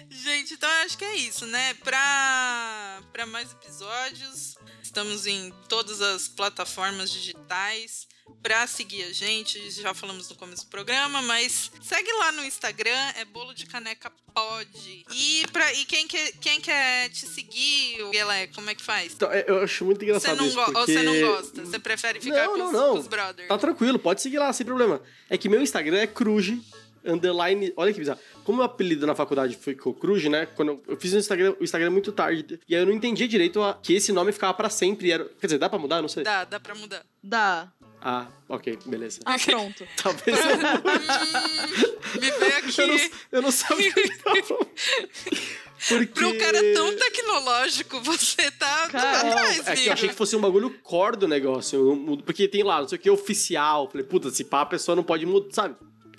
Speaker 3: Gente, então eu acho que é isso, né? Pra, pra mais episódios, estamos em todas as plataformas digitais. Pra seguir a gente, já falamos no começo do programa, mas segue lá no Instagram, é bolo de caneca pode. E, pra, e quem, quer, quem quer te seguir, Guilé, como é que faz?
Speaker 5: Então, é, eu acho muito
Speaker 3: Você
Speaker 5: engraçado
Speaker 3: não,
Speaker 5: isso, porque...
Speaker 3: Ou você não gosta? Você prefere ficar
Speaker 5: Não,
Speaker 3: com,
Speaker 5: não,
Speaker 3: os,
Speaker 5: não.
Speaker 3: com os brothers?
Speaker 5: Tá tranquilo, pode seguir lá, sem problema. É que meu Instagram é Cruze, underline. Olha que bizarro. Como meu apelido na faculdade foi com Cruze, né? Quando eu, eu fiz o Instagram, o Instagram muito tarde. E aí eu não entendia direito a- que esse nome ficava pra sempre. Era, quer dizer, dá pra mudar? Não sei.
Speaker 3: Dá, dá pra mudar.
Speaker 4: Dá.
Speaker 5: Ah, ok, beleza.
Speaker 4: Ah, pronto.
Speaker 5: Talvez eu,
Speaker 3: Hum, me vê aqui.
Speaker 5: eu, não, eu não sabia o que tava falando. Porque...
Speaker 3: Pra um cara tão tecnológico, você tá, tá
Speaker 4: Cara,
Speaker 3: atrás,
Speaker 5: É que eu achei que fosse um bagulho core do negócio. Porque tem lá, não sei o que, oficial. Falei, puta, se pá, a pessoa não pode mudar, sabe?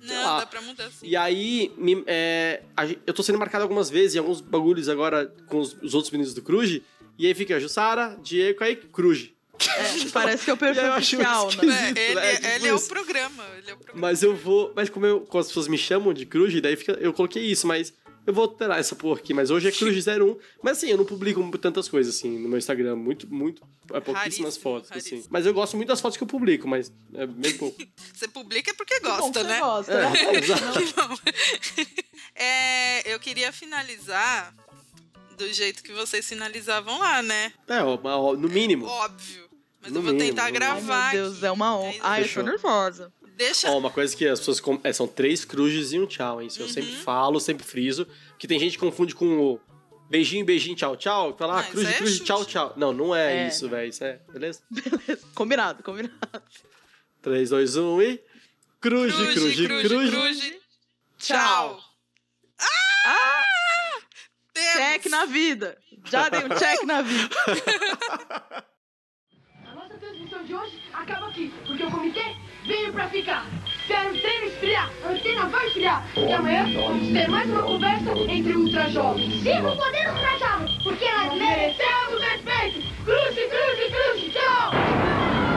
Speaker 5: Sei
Speaker 3: Não,
Speaker 5: lá.
Speaker 3: dá pra mudar sim.
Speaker 5: E aí, me- é, a eu tô sendo marcado algumas vezes em alguns bagulhos agora com os, os outros meninos do Cruze. E aí fica Jussara, Diego, aí Cruze.
Speaker 4: É, parece que é o perfil
Speaker 5: eu acho
Speaker 4: oficial, né?
Speaker 3: É, ele,
Speaker 5: né? Tipo
Speaker 3: ele é o programa. Ele é o programa.
Speaker 5: Mas eu vou. Mas como, eu, como as pessoas me chamam de Cruze, daí fica, eu coloquei isso, mas eu vou alterar essa porra aqui. Mas hoje é Cruze 01. Mas assim, eu não publico tantas coisas assim no meu Instagram. Muito, muito. É pouquíssimas
Speaker 3: Raríssimo,
Speaker 5: fotos,
Speaker 3: raríssimo.
Speaker 5: assim. Mas eu gosto muito das fotos que eu publico, mas é bem pouco.
Speaker 3: Você publica porque
Speaker 4: Bom,
Speaker 3: gosta,
Speaker 4: você
Speaker 3: né?
Speaker 4: gosta,
Speaker 5: É,
Speaker 4: né?
Speaker 3: É, eu queria finalizar do jeito que vocês finalizavam lá, né?
Speaker 5: É, no mínimo.
Speaker 3: Óbvio. Mas
Speaker 5: No
Speaker 3: eu vou
Speaker 5: mínimo,
Speaker 3: tentar gravar.
Speaker 4: meu Deus,
Speaker 3: aqui.
Speaker 4: é uma honra.
Speaker 3: isso.
Speaker 4: Ai, eu tô nervosa.
Speaker 3: Deixa.
Speaker 5: Ó, uma coisa que as pessoas. com- é, são três cruzes e um tchau, hein? Isso eu
Speaker 3: Uhum.
Speaker 5: sempre falo, sempre friso. Que tem gente que confunde com o beijinho, beijinho, tchau, tchau. Fala,
Speaker 3: Ah,
Speaker 5: ah, cruz,
Speaker 3: é
Speaker 5: cruz,
Speaker 3: chute.
Speaker 5: tchau, tchau. Não, não é,
Speaker 4: É.
Speaker 5: isso, velho. Isso é. Beleza?
Speaker 4: Combinado, combinado.
Speaker 5: 3, 2, 1 e. Cruz, cruz, cruz, cruz.
Speaker 3: cruz. Tchau.
Speaker 4: Ah,
Speaker 3: Temos.
Speaker 4: check na vida. Já dei um check na vida.
Speaker 1: A nossa transmissão de hoje acaba aqui, porque o comitê veio pra ficar. Quero a antena esfriar, a antena vai esfriar. E amanhã vamos ter mais uma conversa entre ultra jovens.
Speaker 6: Viva o poder ultra porque ela é
Speaker 1: mereceu o respeito. Cruze, cruze, cruze, tchau!